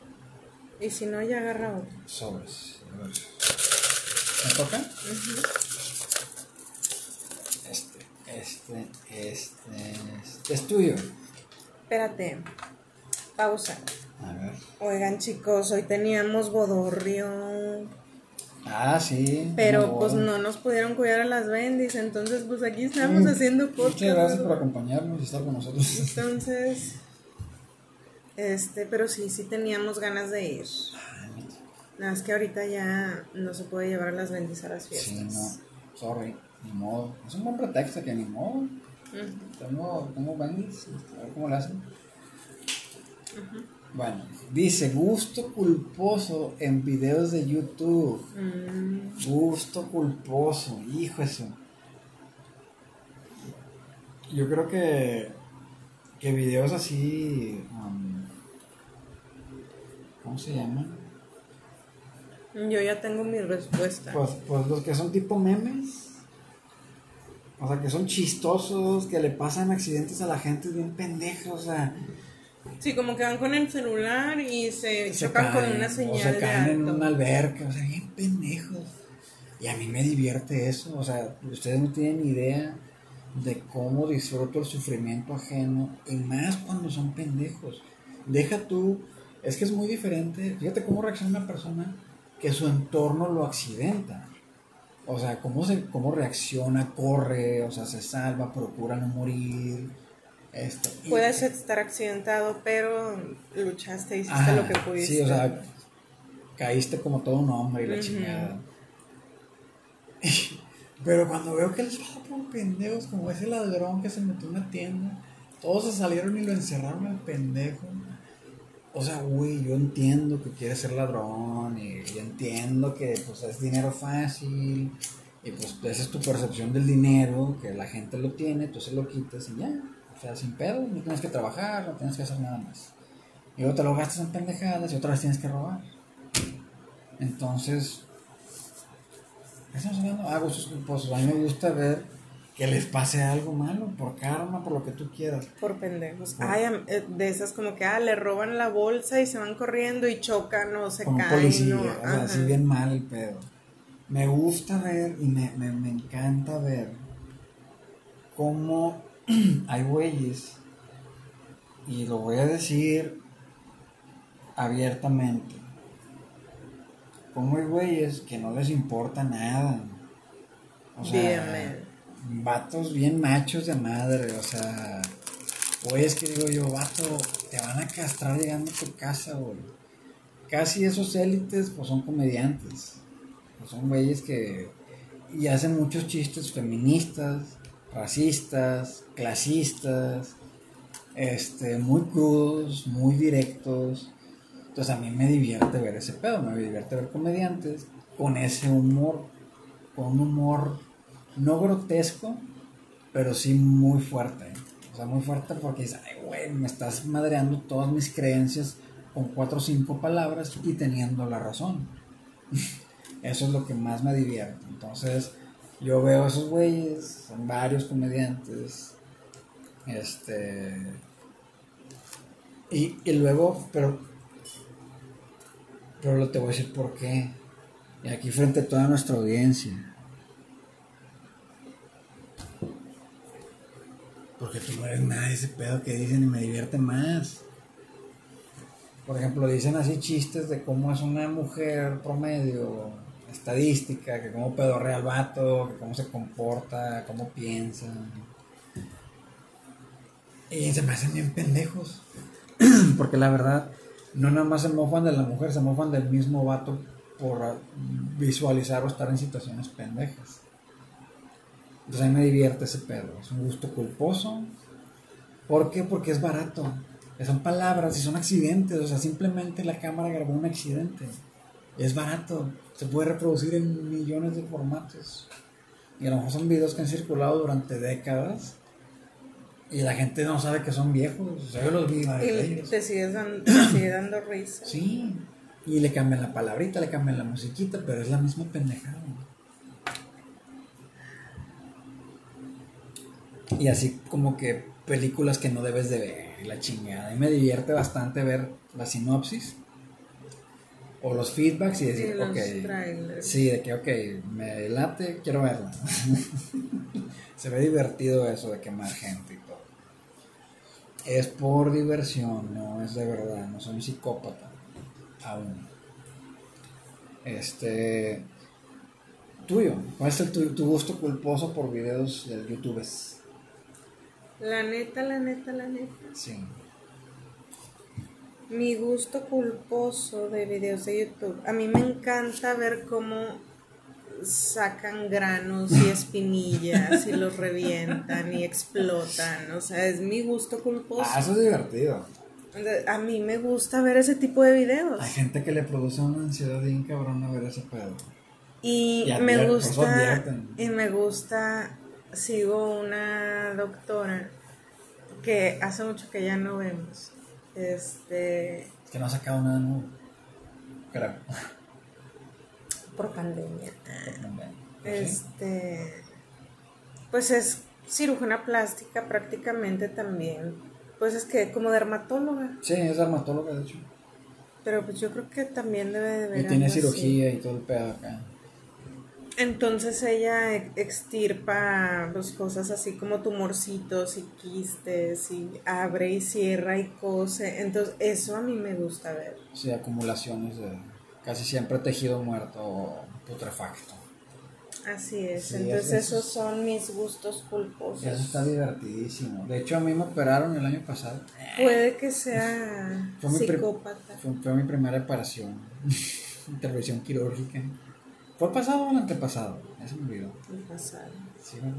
Y si no, ya agarra otro. sobres. A ver. ¿Me toca? Este, este, este, este es tuyo. Espérate. Pausa. A ver. Oigan, chicos, hoy teníamos bodorrio. Ah, sí. Pero pues bueno. no nos pudieron cuidar a las bendis, entonces pues aquí estamos haciendo podcast. Muchas gracias por ¿no? acompañarnos y estar con nosotros. Entonces, este, pero sí, sí teníamos ganas de ir. Nada más que ahorita ya no se puede llevar a las bendis a las fiestas. Sí, no. Sorry. Ni modo. Es un buen pretexto que ni modo. Ujú. Tengo, tengo bangles, a ver cómo le hacen. Bueno, dice gusto culposo en videos de YouTube. Mm, Gusto culposo, hijo eso. Yo creo que, que videos así, um, ¿cómo se llaman? yo ya tengo mi respuesta. Pues, pues los que son tipo memes. O sea, que son chistosos, que le pasan accidentes a la gente bien pendejos, o sea, Sí, como que van con el celular y se, se chocan con una o señal se de caen en una alberca, o sea, bien pendejos. Y a mí me divierte eso, o sea, ustedes no tienen idea de cómo disfruto el sufrimiento ajeno, y más cuando son pendejos. Deja tú, es que es muy diferente, fíjate cómo reacciona una persona que su entorno lo accidenta. O sea, cómo, se, cómo reacciona, corre, o sea, se salva, procura no morir. Esto. Puedes estar accidentado, pero luchaste, hiciste Ajá, lo que pudiste. Sí, o sea, caíste como todo un hombre y la chingada. Pero cuando veo que pasa por pendejos, como ese ladrón que se metió en una tienda, todos se salieron y lo encerraron al pendejo. O sea, güey, yo entiendo que quieres ser ladrón y, y entiendo que pues es dinero fácil y pues esa es tu percepción del dinero, que la gente lo tiene, tú se lo quitas y ya. O sea, sin pedo, no tienes que trabajar, no tienes que hacer nada más. Y luego te lo gastas en pendejadas y otras tienes que robar. Entonces, ¿qué estamos hablando? Ah, gustos culposos. A mí me gusta ver que les pase algo malo, por karma, por lo que tú quieras. Por pendejos. Ay, am- eh, de esas como que, ah, le roban la bolsa y se van corriendo y chocan o se Con un caen. policía, así bien mal el pedo. Me gusta ver y me, me, me encanta ver cómo hay güeyes, y lo voy a decir abiertamente, cómo hay güeyes que no les importa nada. O sea, Bien, vatos bien machos de madre, o sea, güeyes que digo yo, vato, te van a castrar llegando a tu casa, güey. Casi esos élites, pues son comediantes. Pues, son güeyes que. Y hacen muchos chistes feministas, racistas, clasistas, este, muy crudos, muy directos. Entonces a mí me divierte ver ese pedo, me divierte ver comediantes con ese humor, con un humor no grotesco, pero sí muy fuerte. O sea, muy fuerte porque dices, ay, güey, me estás madreando todas mis creencias con cuatro o cinco palabras y teniendo la razón. Eso es lo que más me divierte. Entonces, yo veo a esos güeyes, son varios comediantes. Este. Y, y luego, pero. Pero lo te voy a decir por qué. Y aquí frente a toda nuestra audiencia. Porque tú no eres nada de ese pedo que dicen y me divierte más. Por ejemplo, dicen así chistes de cómo es una mujer promedio, estadística, que cómo pedorrea al vato, que cómo se comporta, cómo piensa. Y se me hacen bien pendejos. Porque la verdad, no nada más se mofan de la mujer, se mofan del mismo vato por visualizar o estar en situaciones pendejas. Entonces a mí me divierte ese pedo. Es un gusto culposo. ¿Por qué? Porque es barato. Son palabras y son accidentes. O sea, simplemente la cámara grabó un accidente. Es barato. Se puede reproducir en millones de formatos. Y a lo mejor son videos que han circulado durante décadas. Y la gente no sabe que son viejos. O sea, yo los vi Y te sigues dando, te sigue dando risa. Sí. Y le cambian la palabrita, le cambian la musiquita, pero es la misma pendejada. Y así como que películas que no debes de ver, y la chingada. Y me divierte bastante ver la sinopsis o los feedbacks y decir, Sí, los ok. trailers. Sí, de que, ok, me late, quiero verla. Se ve divertido eso de quemar gente y todo. Es por diversión, no es de verdad, no soy un psicópata. Aún. Este. Tuyo, ¿cuál es el tu, tu gusto culposo por videos de YouTube? La neta, la neta, la neta. Sí. Mi gusto culposo de videos de YouTube. A mí me encanta ver cómo sacan granos y espinillas y los revientan y explotan. O sea, es mi gusto culposo. Ah, eso es divertido. A mí me gusta ver ese tipo de videos. Hay gente que le produce una ansiedad bien cabrona ver ese pedo. Y Y me gusta, y me gusta, sigo una doctora que hace mucho que ya no vemos. Este, Es que no ha sacado nada nuevo. Creo. por pandemia. Este, pues es cirujana plástica prácticamente también. Pues es que como dermatóloga, Sí, es dermatóloga, de hecho. pero pues yo creo que también debe de ver Y tiene así. cirugía y todo el pedo acá. Entonces ella extirpa pues, cosas así como tumorcitos y quistes y abre y cierra y cose. Entonces eso a mí me gusta ver. Sí, acumulaciones de casi siempre tejido muerto o putrefacto. Así es. Sí, Entonces eso- esos son mis gustos culposos. Eso está divertidísimo. De hecho, a mí me operaron el año pasado. Puede que sea Fue mi prim- psicópata. Fue, fue mi primera operación. Intervención quirúrgica. ¿Fue pasado o el antepasado? Eso me olvidó. el pasado. Sí, ¿verdad?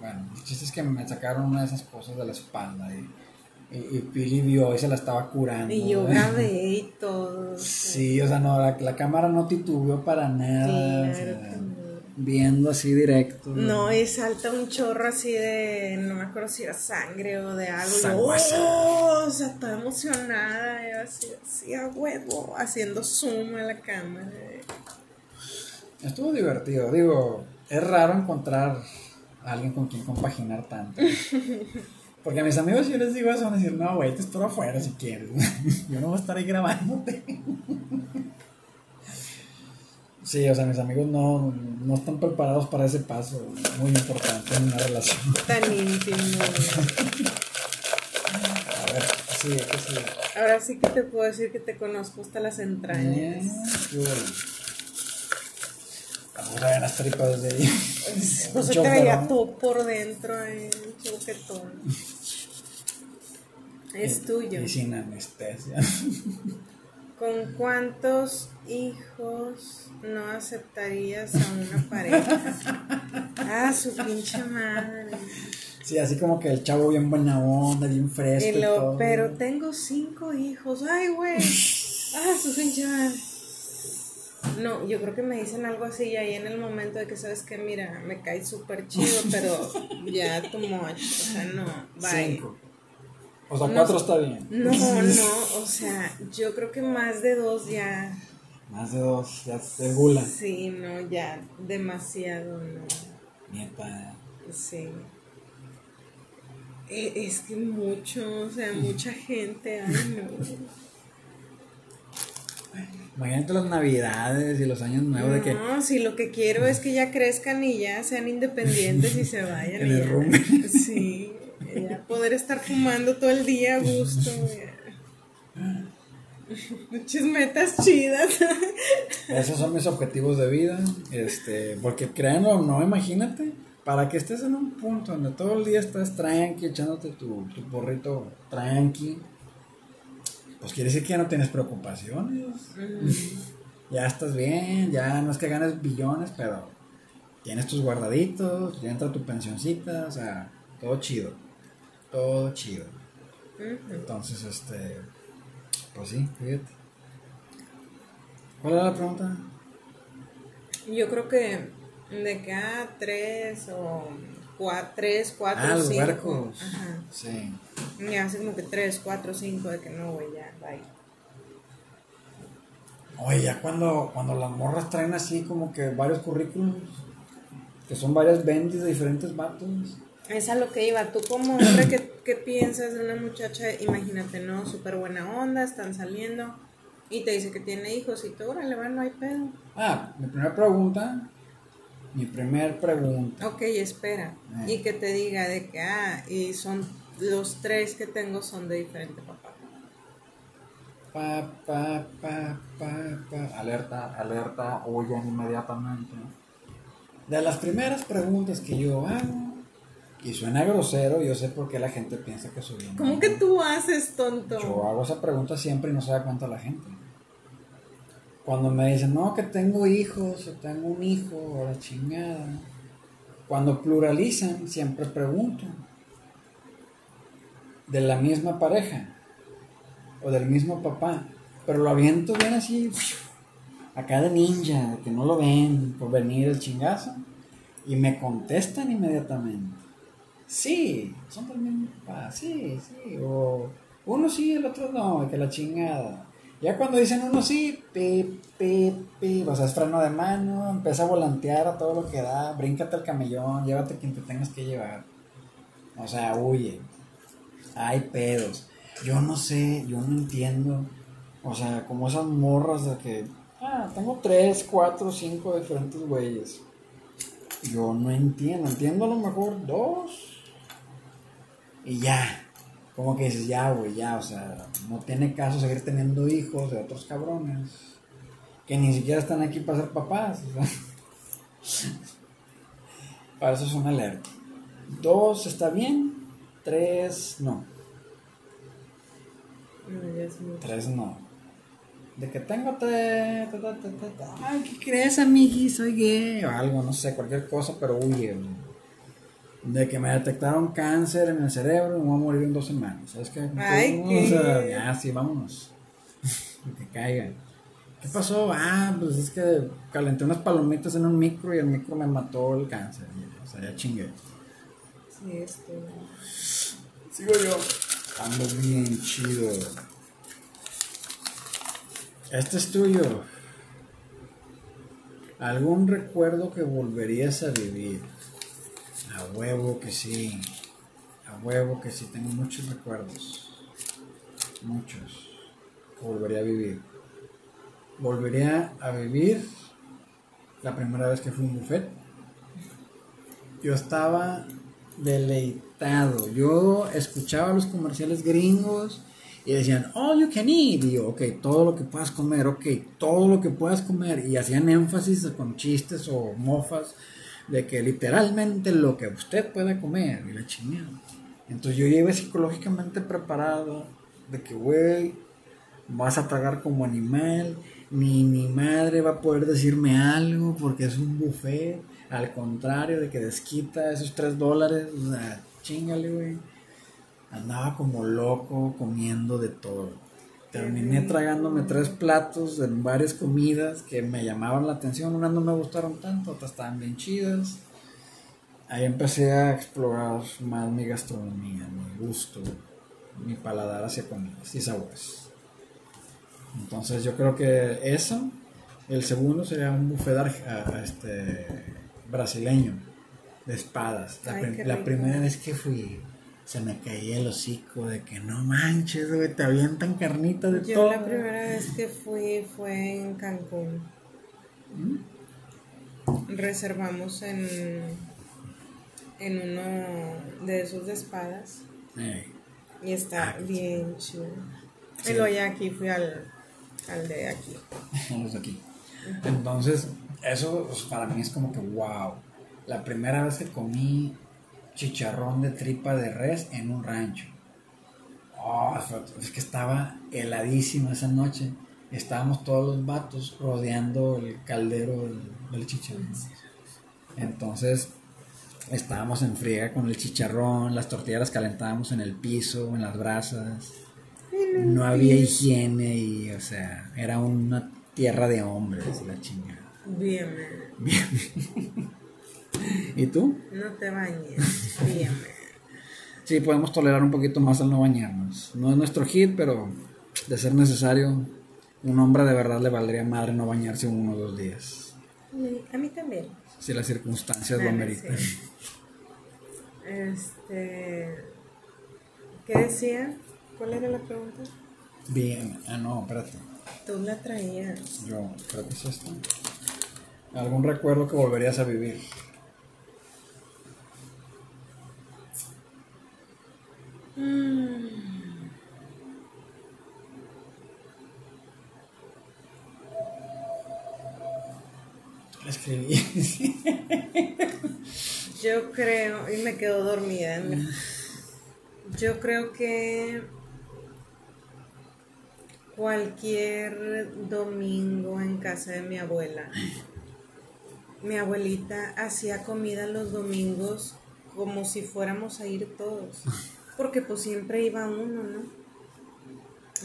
Bueno, el chiste es que me sacaron una de esas cosas de la espalda y, y, y Pili vio y se la estaba curando. Y yo grabé y todo. Sí, o sea, no, la, la cámara no titubeó para nada. o sea, viendo así directo. No, y salta un chorro así de, no me acuerdo si era sangre o de algo. y yo, Sanguaza. "Oh", o sea, estaba emocionada, y así, así a huevo, haciendo zoom a la cámara. Estuvo divertido, digo, es raro encontrar a alguien con quien compaginar tanto. Porque a mis amigos si yo les digo eso van a decir, no, güey, te espero afuera si quieres. yo no voy a estar ahí grabándote. sí, o sea, mis amigos no, no están preparados para ese paso muy importante en una relación. Tan íntimo. A ver, sí, que sí. Ahora sí que te puedo decir que te conozco hasta las entrañas. Eh, ver las tripas de ahí. No se te veía todo por dentro, un choquetón. Es tuyo. Y sin anestesia. ¿Con cuántos hijos no aceptarías a una pareja? Ah, su pinche madre. Sí, así como que el chavo bien buena onda, bien fresco. Y todo. pero tengo cinco hijos. Ay, güey. Ah, su pinche madre. No, yo creo que me dicen algo así y ahí en el momento de que sabes que, mira, me cae súper chido, pero ya too much. O sea, no, bye. Cinco. O sea, No. cuatro está bien. No, no, o sea, yo creo que más de dos ya. Más de dos, ya te gula. Sí, no, ya demasiado, no. Nieta. Sí. E- Es que mucho, o sea, mucha gente, ay, no. Imagínate las navidades y los años nuevos de que No, si lo que quiero es que ya crezcan y ya sean independientes y se vayan. El ya. rumbe. Sí, ya poder estar fumando todo el día a gusto. Muchas metas chidas. esos son mis objetivos de vida. Este, porque créanlo o no, imagínate, para que estés en un punto donde todo el día estás tranqui, echándote tu, tu porrito tranqui, pues quiere decir que ya no tienes preocupaciones. ya estás bien, ya no es que ganes billones, pero tienes tus guardaditos, ya entra tu pensioncita, o sea, todo chido, todo chido. Entonces, este, pues sí, fíjate. ¿Cuál era la pregunta? Yo creo que de que ah, tres o cuatro, tres, cuatro, Ah, los cinco. huercos. Ajá. Sí. Ya hace como que tres, cuatro, cinco de que no, güey, ya, bye. Oye, ya cuando, cuando las morras traen así como que varios currículums, que son varias bendis de diferentes vatos. Es a lo que iba. Tú como hombre, ¿qué, qué piensas de una muchacha? Imagínate, ¿no? Súper buena onda, están saliendo y te dice que tiene hijos y tú, órale, va, no hay pedo. Ah, mi primera pregunta, mi primer pregunta. Ok, espera. Eh. Y que te diga de que, ah, y son los tres que tengo son de diferente papá. Pa, pa, pa, pa, pa. Alerta, alerta, huyan inmediatamente. De las primeras preguntas que yo hago, y suena grosero, yo sé por qué la gente piensa que soy bien. ¿Cómo que tú haces, tonto? Yo hago esa pregunta siempre y no se da cuenta la gente. Cuando me dicen, no, que tengo hijos, o tengo un hijo, o la chingada. Cuando pluralizan, siempre pregunto. De la misma pareja, o del mismo papá. Pero lo aviento bien así, acá de ninja, que no lo ven por venir el chingazo. Y me contestan inmediatamente. Sí, son del mismo papá, sí, sí. O uno sí, el otro no, que la chingada. Ya cuando dicen uno sí, pi, pi, pi, o sea, es freno de mano, empieza a volantear a todo lo que da, bríncate el camellón, llévate quien te tengas que llevar. O sea, huye. Hay pedos. Yo no sé, yo no entiendo. O sea, como esas morras de que, ah, tengo tres, cuatro, cinco diferentes güeyes. Yo no entiendo, entiendo a lo mejor dos. Y ya. Como que dices, ya, güey, ya, o sea, no tiene caso seguir teniendo hijos de otros cabrones. Que ni siquiera están aquí para ser papás. o sea. para eso es una alerta. Dos está bien, tres no. Tres no. De que tengo ta. Ay, ¿qué crees, amigui? Soy gay. O algo, no sé, cualquier cosa, pero huye. güey. De que me detectaron cáncer en el cerebro y me voy a morir en dos semanas. ¿Sabes qué? Ay, o qué- sea, ya, sí, vámonos. que caigan. ¿Qué pasó? Ah, pues es que calenté unas palomitas en un micro y el micro me mató el cáncer. O sea, ya chingué. Sí, esto. Sigo yo. Ando bien chido. Este es tuyo. ¿Algún recuerdo que volverías a vivir? A huevo que sí. A huevo que sí. Tengo muchos recuerdos. Muchos. Volvería a vivir. Volvería a vivir la primera vez que fui a un buffet. Yo estaba deleitado. Yo escuchaba los comerciales gringos y decían, all you can eat. Y ok, todo lo que puedas comer, ok, todo lo que puedas comer. Y hacían énfasis con chistes o mofas de que literalmente lo que usted pueda comer. Y la chingada. Entonces yo llegué psicológicamente preparado de que, güey, vas a tragar como animal. Ni mi madre va a poder decirme algo porque es un buffet. Al contrario de que desquita esos tres dólares, chingale, güey. Andaba como loco comiendo de todo. Terminé tragándome tres platos en varias comidas que me llamaban la atención. Unas no me gustaron tanto, otras estaban bien chidas. Ahí empecé a explorar más mi gastronomía, mi gusto, mi paladar hacia comidas y sabores. Entonces yo creo que eso, el segundo sería un buffet ar- a- a este, brasileño de espadas. La, Ay, prim- qué la rico. primera vez que fui, se me caía el hocico de que no manches, güey, te avientan carnita de Yo todo. la primera vez que fui fue en Cancún. Reservamos en, en uno de esos de espadas y está Ah, bien chido. Sí. Y luego ya aquí fui al, al de aquí. los de aquí. Entonces, eso pues, para mí es como que wow. La primera vez que comí chicharrón de tripa de res en un rancho. Oh, es que estaba heladísimo esa noche. Estábamos todos los vatos rodeando el caldero del, del chicharrón. Entonces, estábamos en friega con el chicharrón, las tortillas las calentábamos en el piso, en las brasas. No había higiene y, o sea, era una tierra de hombres, la chingada. Bien, man. ¿Y tú? no te bañes. Man. Sí, podemos tolerar un poquito más al no bañarnos. No es nuestro hit, pero de ser necesario, un hombre de verdad le valdría madre no bañarse uno o dos días. A mí también. Si las circunstancias lo ameritan. sí. Este. ¿Qué decía? ¿Cuál era la pregunta? Bien, ah, no, espérate. Tú la traías. Yo creo que es esto. ¿Algún recuerdo que volverías a vivir? Yo creo, y me quedo dormida. Yo creo que cualquier domingo en casa de mi abuela, mi abuelita hacía comida los domingos como si fuéramos a ir todos, porque pues siempre iba uno, ¿no?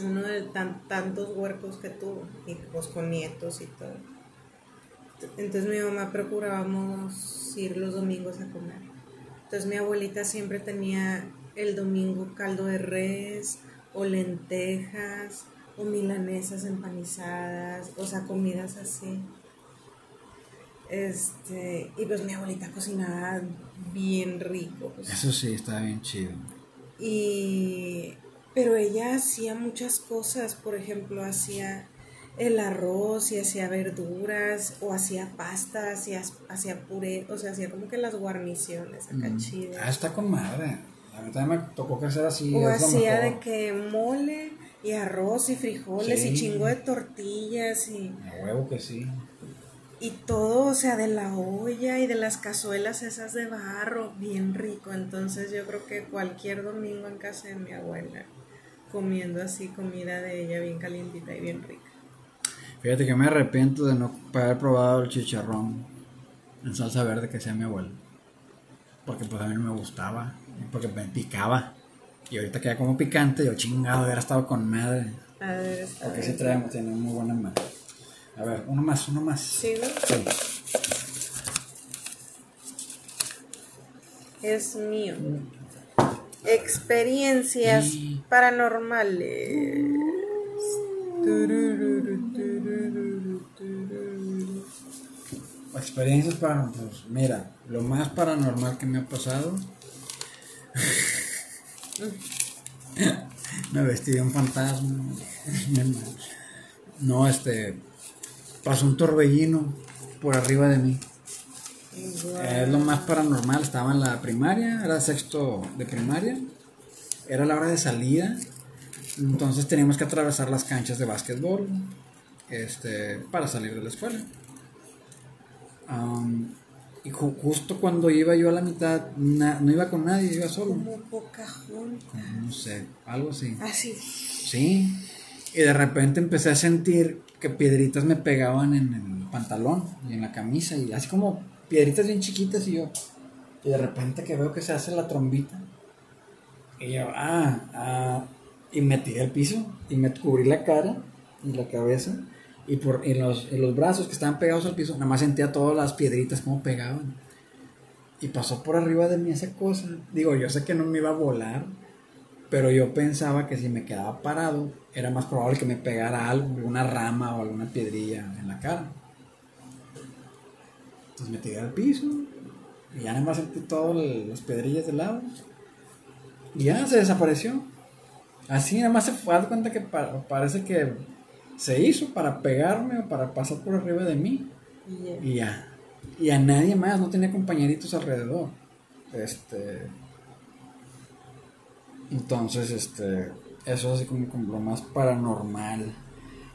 Uno de tan, tantos huercos que tuvo, y pues con nietos y todo. Entonces mi mamá procurábamos ir los domingos a comer. Entonces mi abuelita siempre tenía el domingo caldo de res o lentejas o milanesas empanizadas, o sea, comidas así. Este, y pues mi abuelita cocinaba bien rico. pues. Eso sí, está bien chido. Y pero ella hacía muchas cosas, por ejemplo, hacía el arroz y hacía verduras o hacía pasta, hacía, hacía puré, o sea, hacía como que las guarniciones acá Ah, chidas. está con madre. A mí también me tocó crecer así. O hacía de que mole y arroz y frijoles Sí. y chingo de tortillas y, A huevo que sí. y todo, o sea, de la olla y de las cazuelas esas de barro, bien rico. Entonces yo creo que cualquier domingo en casa de mi abuela, comiendo así comida de ella bien calientita y bien rica. Fíjate que me arrepiento de no haber probado el chicharrón en salsa verde que hacía mi abuelo. Porque pues a mí no me gustaba. Porque me picaba. Y ahorita queda como picante. Yo chingado, hubiera estado con madre. A ver, Porque sí bien. traemos, tiene muy buena madre. A ver, uno más, uno más. ¿Sigo? Sí. Es mío. Experiencias Sí. paranormales. Turururu, turururu. Experiencias para, pues, mira, lo más paranormal que me ha pasado. me vestí de un fantasma. no, este. Pasó un torbellino por arriba de mí. Es lo más paranormal. Estaba en la primaria, era sexto de primaria. Era la hora de salida. Entonces teníamos que atravesar las canchas de básquetbol este, para salir de la escuela. Am, y ju- justo cuando iba yo a la mitad, na- no iba con nadie, iba solo. Como Pocahontas. No sé, algo así. Así. Sí. Y de repente empecé a sentir que piedritas me pegaban en el pantalón y en la camisa. Y así como piedritas bien chiquitas y yo. Y de repente que veo que se hace la trombita. Y yo, ah, ah. Y me tiré al piso y me cubrí la cara y la cabeza. Y por en los, en los brazos que estaban pegados al piso, nada más sentía todas las piedritas como pegaban. Y pasó por arriba de mí esa cosa. Digo, yo sé que no me iba a volar, pero yo pensaba que si me quedaba parado, era más probable que me pegara algo, alguna rama o alguna piedrilla en la cara. Entonces me tiré al piso y ya nada más sentí todas las piedrillas del lado. Y ya se desapareció. Así nada más se fue, haz de cuenta que pa- parece que se hizo para pegarme o para pasar por arriba de mí. Y ya. Y ya. Y a nadie más, no tenía compañeritos alrededor. Este. Entonces, este. Eso es así como, como lo más paranormal.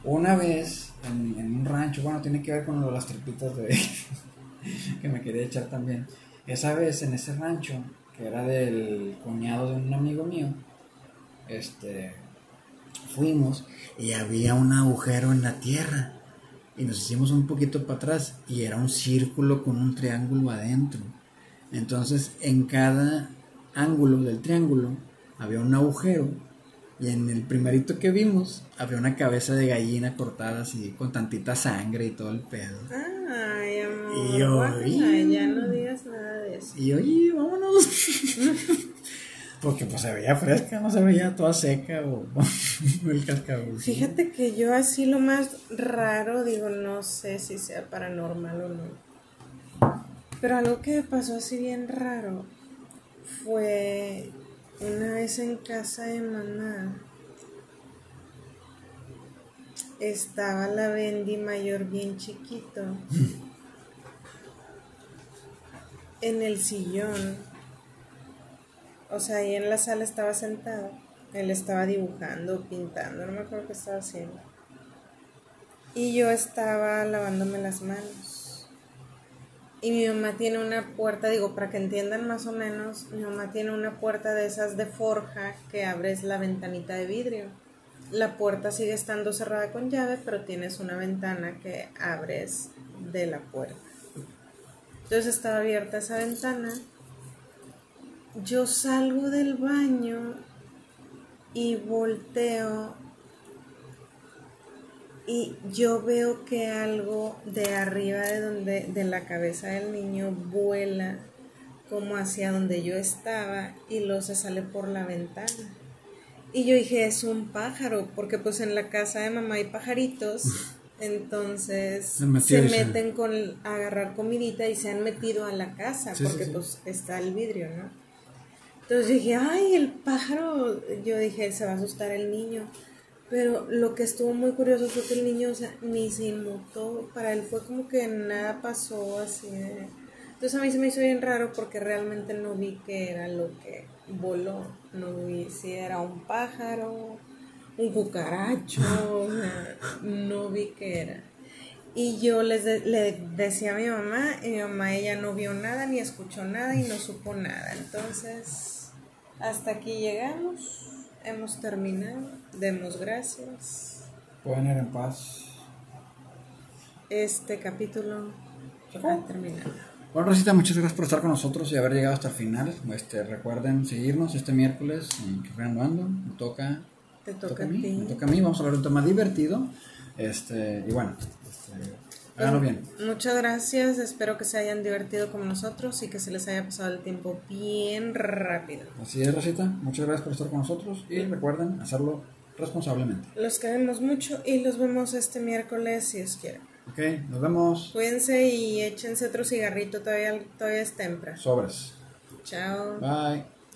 Una vez, en, en un rancho, bueno, tiene que ver con lo de las tripitas de. que me quería echar también. Esa vez en ese rancho, que era del cuñado de un amigo mío, este. Fuimos y había un agujero en la tierra y nos hicimos un poquito para atrás y era un círculo con un triángulo adentro. Entonces en cada ángulo del triángulo había un agujero y en el primerito que vimos había una cabeza de gallina cortada así con tantita sangre y todo el pedo. Ay, amor. Y yo, y- ya no digas nada de eso. Y yo, "Y, vámonos. Porque pues se veía fresca, no se veía toda seca o, el cascabel. Fíjate que yo así lo más raro, digo, no sé si sea paranormal o no. Pero algo que me pasó así bien raro fue una vez en casa de mamá. Estaba la Bendy mayor bien chiquito. En el sillón. O sea, ahí en la sala estaba sentado. Él estaba dibujando, pintando, no me acuerdo qué estaba haciendo. Y yo estaba lavándome las manos. Y mi mamá tiene una puerta, digo, para que entiendan más o menos, mi mamá tiene una puerta de esas de forja que abres la ventanita de vidrio. La puerta sigue estando cerrada con llave, pero tienes una ventana que abres de la puerta. Entonces estaba abierta esa ventana. Yo salgo del baño y volteo y yo veo que algo de arriba de donde de la cabeza del niño vuela como hacia donde yo estaba y luego se sale por la ventana. Y yo dije, es un pájaro, porque pues en la casa de mamá hay pajaritos, entonces Se meten con a agarrar comidita y se han metido a la casa, Sí, sí, porque sí. pues está el vidrio, ¿no? Entonces dije, ay, el pájaro. Yo dije, se va a asustar el niño. Pero lo que estuvo muy curioso fue que el niño, o sea, ni se inmutó. Para él fue como que nada pasó así de... Entonces a mí se me hizo bien raro porque realmente no vi que era lo que voló. No vi si era un pájaro, un cucaracho, o sea, no vi qué era. Y yo les de- le decía a mi mamá, y mi mamá ella no vio nada, ni escuchó nada y no supo nada. Entonces, hasta aquí llegamos, hemos terminado, demos gracias. Pueden ir en paz. Este capítulo ¿Se ha terminado. Bueno, Rosita, muchas gracias por estar con nosotros y haber llegado hasta el final. Este, recuerden seguirnos este miércoles en Reanudando. Me toca, Te toca a mí, ti. me toca a mí. Vamos a hablar de un tema divertido. Este, y bueno, este, háganlo bien. Muchas gracias, espero que se hayan divertido como nosotros y que se les haya pasado el tiempo bien rápido. Así es, Rosita. Muchas gracias por estar con nosotros y recuerden hacerlo responsablemente. Los queremos mucho y los vemos este miércoles si os quieren. Ok, nos vemos. Cuídense y échense otro cigarrito, todavía, todavía es temprano. Sobres. Chao. Bye.